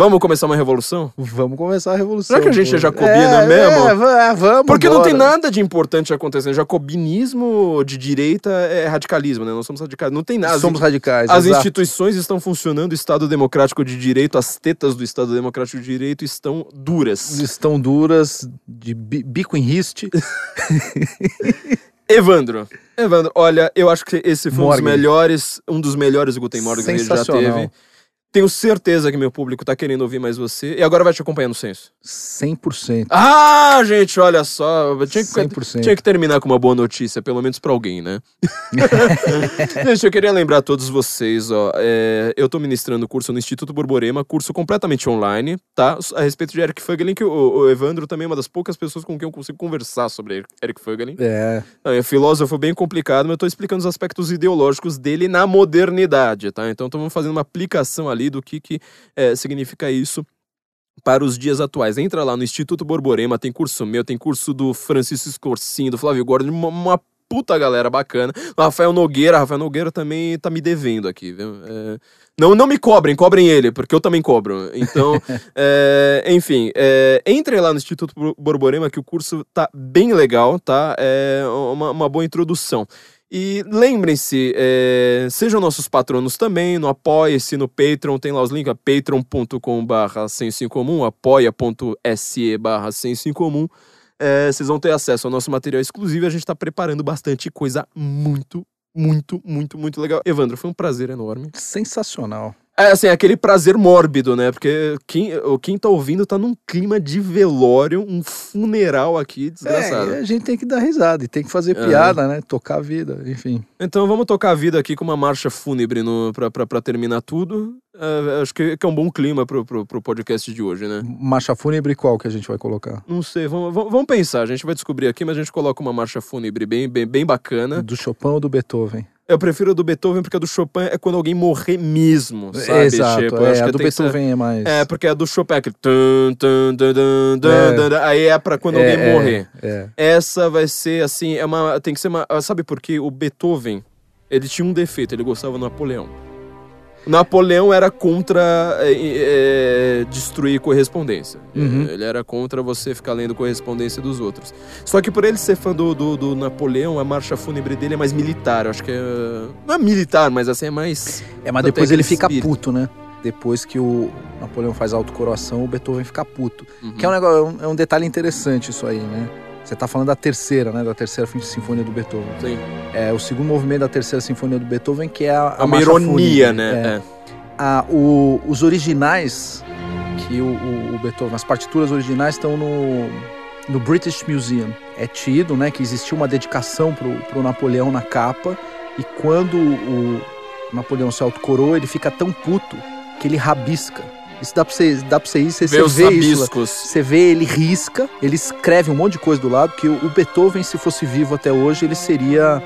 Vamos começar uma revolução? Vamos começar a revolução. Será que a gente é jacobina mesmo? É, va- vamos. Porque não tem nada de importante acontecendo. Jacobinismo de direita é radicalismo, né? Nós somos radicais. Não tem nada. Somos radicais. As exato. instituições estão funcionando, o Estado Democrático de Direito, as tetas do Estado Democrático de Direito estão duras. estão duras, de bi- bico em riste. (laughs) Evandro. Evandro, olha, eu acho que esse foi um dos Morgan. melhores, um dos melhores Guten Morgen que a gente já teve. Tenho certeza que meu público tá querendo ouvir mais você. E agora vai te acompanhar no censo. 100%. Ah, gente, olha só. Tinha que, 100%. tinha que terminar com uma boa notícia, pelo menos pra alguém, né? (laughs) gente, eu queria lembrar a todos vocês, ó. é, eu tô ministrando curso no Instituto Borborema, curso completamente online, tá? A respeito de Eric Fögelin, que o, o Evandro também é uma das poucas pessoas com quem eu consigo conversar sobre Eric Fögelin. É, Não, é filósofo bem complicado, mas eu tô explicando os aspectos ideológicos dele na modernidade, tá? Então estamos fazendo uma aplicação ali do que, que é, significa isso para os dias atuais. Entra lá no Instituto Borborema, tem curso meu, tem curso do Francisco Scorsin, do Flávio Gordon, uma, uma puta galera bacana. Rafael Nogueira, Rafael Nogueira também tá me devendo aqui, viu? É, não, não me cobrem, cobrem ele, porque eu também cobro. Então, (laughs) é, enfim, é, entre lá no Instituto Bor- Borborema, que o curso tá bem legal, tá? É uma, uma boa introdução. E lembrem-se, é, sejam nossos patronos também, no Apoia-se, no Patreon, tem lá os links, patreon.com barra senso apoia.se. É, vocês vão ter acesso ao nosso material exclusivo a gente tá preparando bastante coisa muito, muito, muito, muito legal. Evandro, foi um prazer enorme. sensacional. É assim, aquele prazer mórbido, né? Porque quem, o- quem tá ouvindo tá num clima de velório, um funeral aqui, desgraçado. É, a gente tem que dar risada e tem que fazer É. piada, né? Tocar a vida, enfim. Então vamos tocar a vida aqui com uma marcha fúnebre no, pra, pra, pra terminar tudo. É, acho que, que é um bom clima pro, pro, pro podcast de hoje, né? Marcha fúnebre qual que a gente vai colocar? Não sei, vamos, vamos vamos pensar. A gente vai descobrir aqui, mas a gente coloca uma marcha fúnebre bem, bem, bem bacana. Do Chopin ou do Beethoven? Eu prefiro a do Beethoven porque a do Chopin é quando alguém morrer mesmo, sabe? Exato, Tipo, é, a do que ser- Beethoven é mais... É, porque a do Chopin é aquele. É. aí é pra quando É, alguém é, morrer. É, Essa vai ser assim, é uma, tem que ser uma. Sabe por quê? O Beethoven, ele tinha um defeito, ele gostava do Napoleão. Napoleão era contra é, é, destruir correspondência. Uhum. Ele era contra você ficar lendo correspondência dos outros. Só que por ele ser fã do, do, do Napoleão, a marcha fúnebre dele é mais militar. Eu acho que é. Não é militar, mas assim é mais. É, mas depois ele fica espírito. puto, né? Depois que o Napoleão faz autocoroação, o Beethoven fica puto. Uhum. Que é um, negócio, é é um detalhe interessante isso aí, né? Você tá falando da terceira, né? Da terceira sinfonia do Beethoven. Sim. É o segundo movimento da terceira sinfonia do Beethoven, que é a, a É uma ironia, né? É. É. A- o- os originais, que o, o- o Beethoven, as partituras originais estão no, no British Museum. É tido, né, que existiu uma dedicação pro, pro Napoleão na capa, e quando o Napoleão se autocoroa, ele fica tão puto que ele rabisca. Isso dá pra você, dá pra você ir, você, Vê você vê isso. Você vê, ele risca, ele escreve um monte de coisa do lado, que o Beethoven, se fosse vivo até hoje, ele seria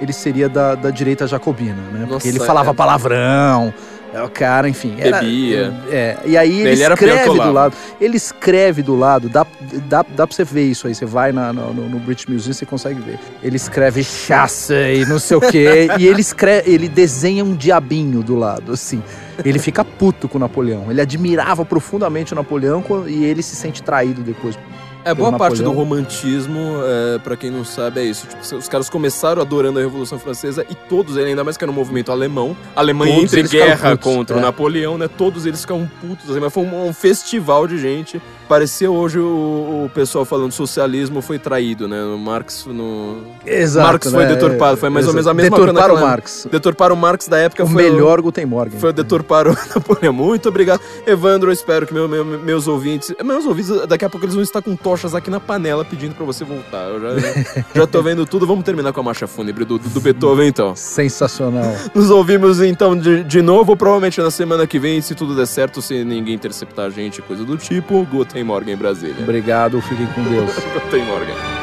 ele seria da, da direita jacobina, né? Nossa, Porque ele falava é. palavrão, É, o cara, enfim. Era, Bebia. É, e aí ele, Ele escreve do lado. Ele escreve do lado, dá, dá, dá pra você ver isso aí. Você vai na- no, no, British Museum, você consegue ver. Ele escreve chaça e não sei o quê. (laughs) e ele escreve, ele desenha um diabinho do lado, assim. Ele fica puto com Napoleão. Ele admirava profundamente o Napoleão e ele se sente traído depois. É, boa Pelo parte do Napoleão. romantismo, é, para quem não sabe, é isso. Tipo, os caras começaram adorando a Revolução Francesa e todos eles, ainda mais que era um movimento alemão, a Alemanha Todos entre guerra putos, contra é. o Napoleão, né? Todos eles ficavam putos, assim, mas foi um, um festival de gente. Parecia hoje o, o pessoal falando socialismo foi traído, né? O Marx no. Exato. Marx foi deturpado, foi mais ou menos a mesma coisa Deturpar o Marx. Deturpar o Marx da época O foi. melhor Guten Morgen. Foi o deturpar o (laughs) Napoleão. Muito obrigado. Evandro, eu espero que meu- meu- meus ouvintes. Meus ouvintes, daqui a pouco eles vão estar com tochas aqui na panela pedindo pra você voltar. Eu já, (laughs) já tô vendo tudo. Vamos terminar com a marcha fúnebre do, do Beethoven, então. Sensacional. Nos ouvimos então de, de novo, provavelmente na semana que vem, se tudo der certo, se ninguém interceptar a gente, coisa do tipo. Guten Morgen, Brasília. Obrigado, fiquem com Deus. (laughs) Guten Morgen.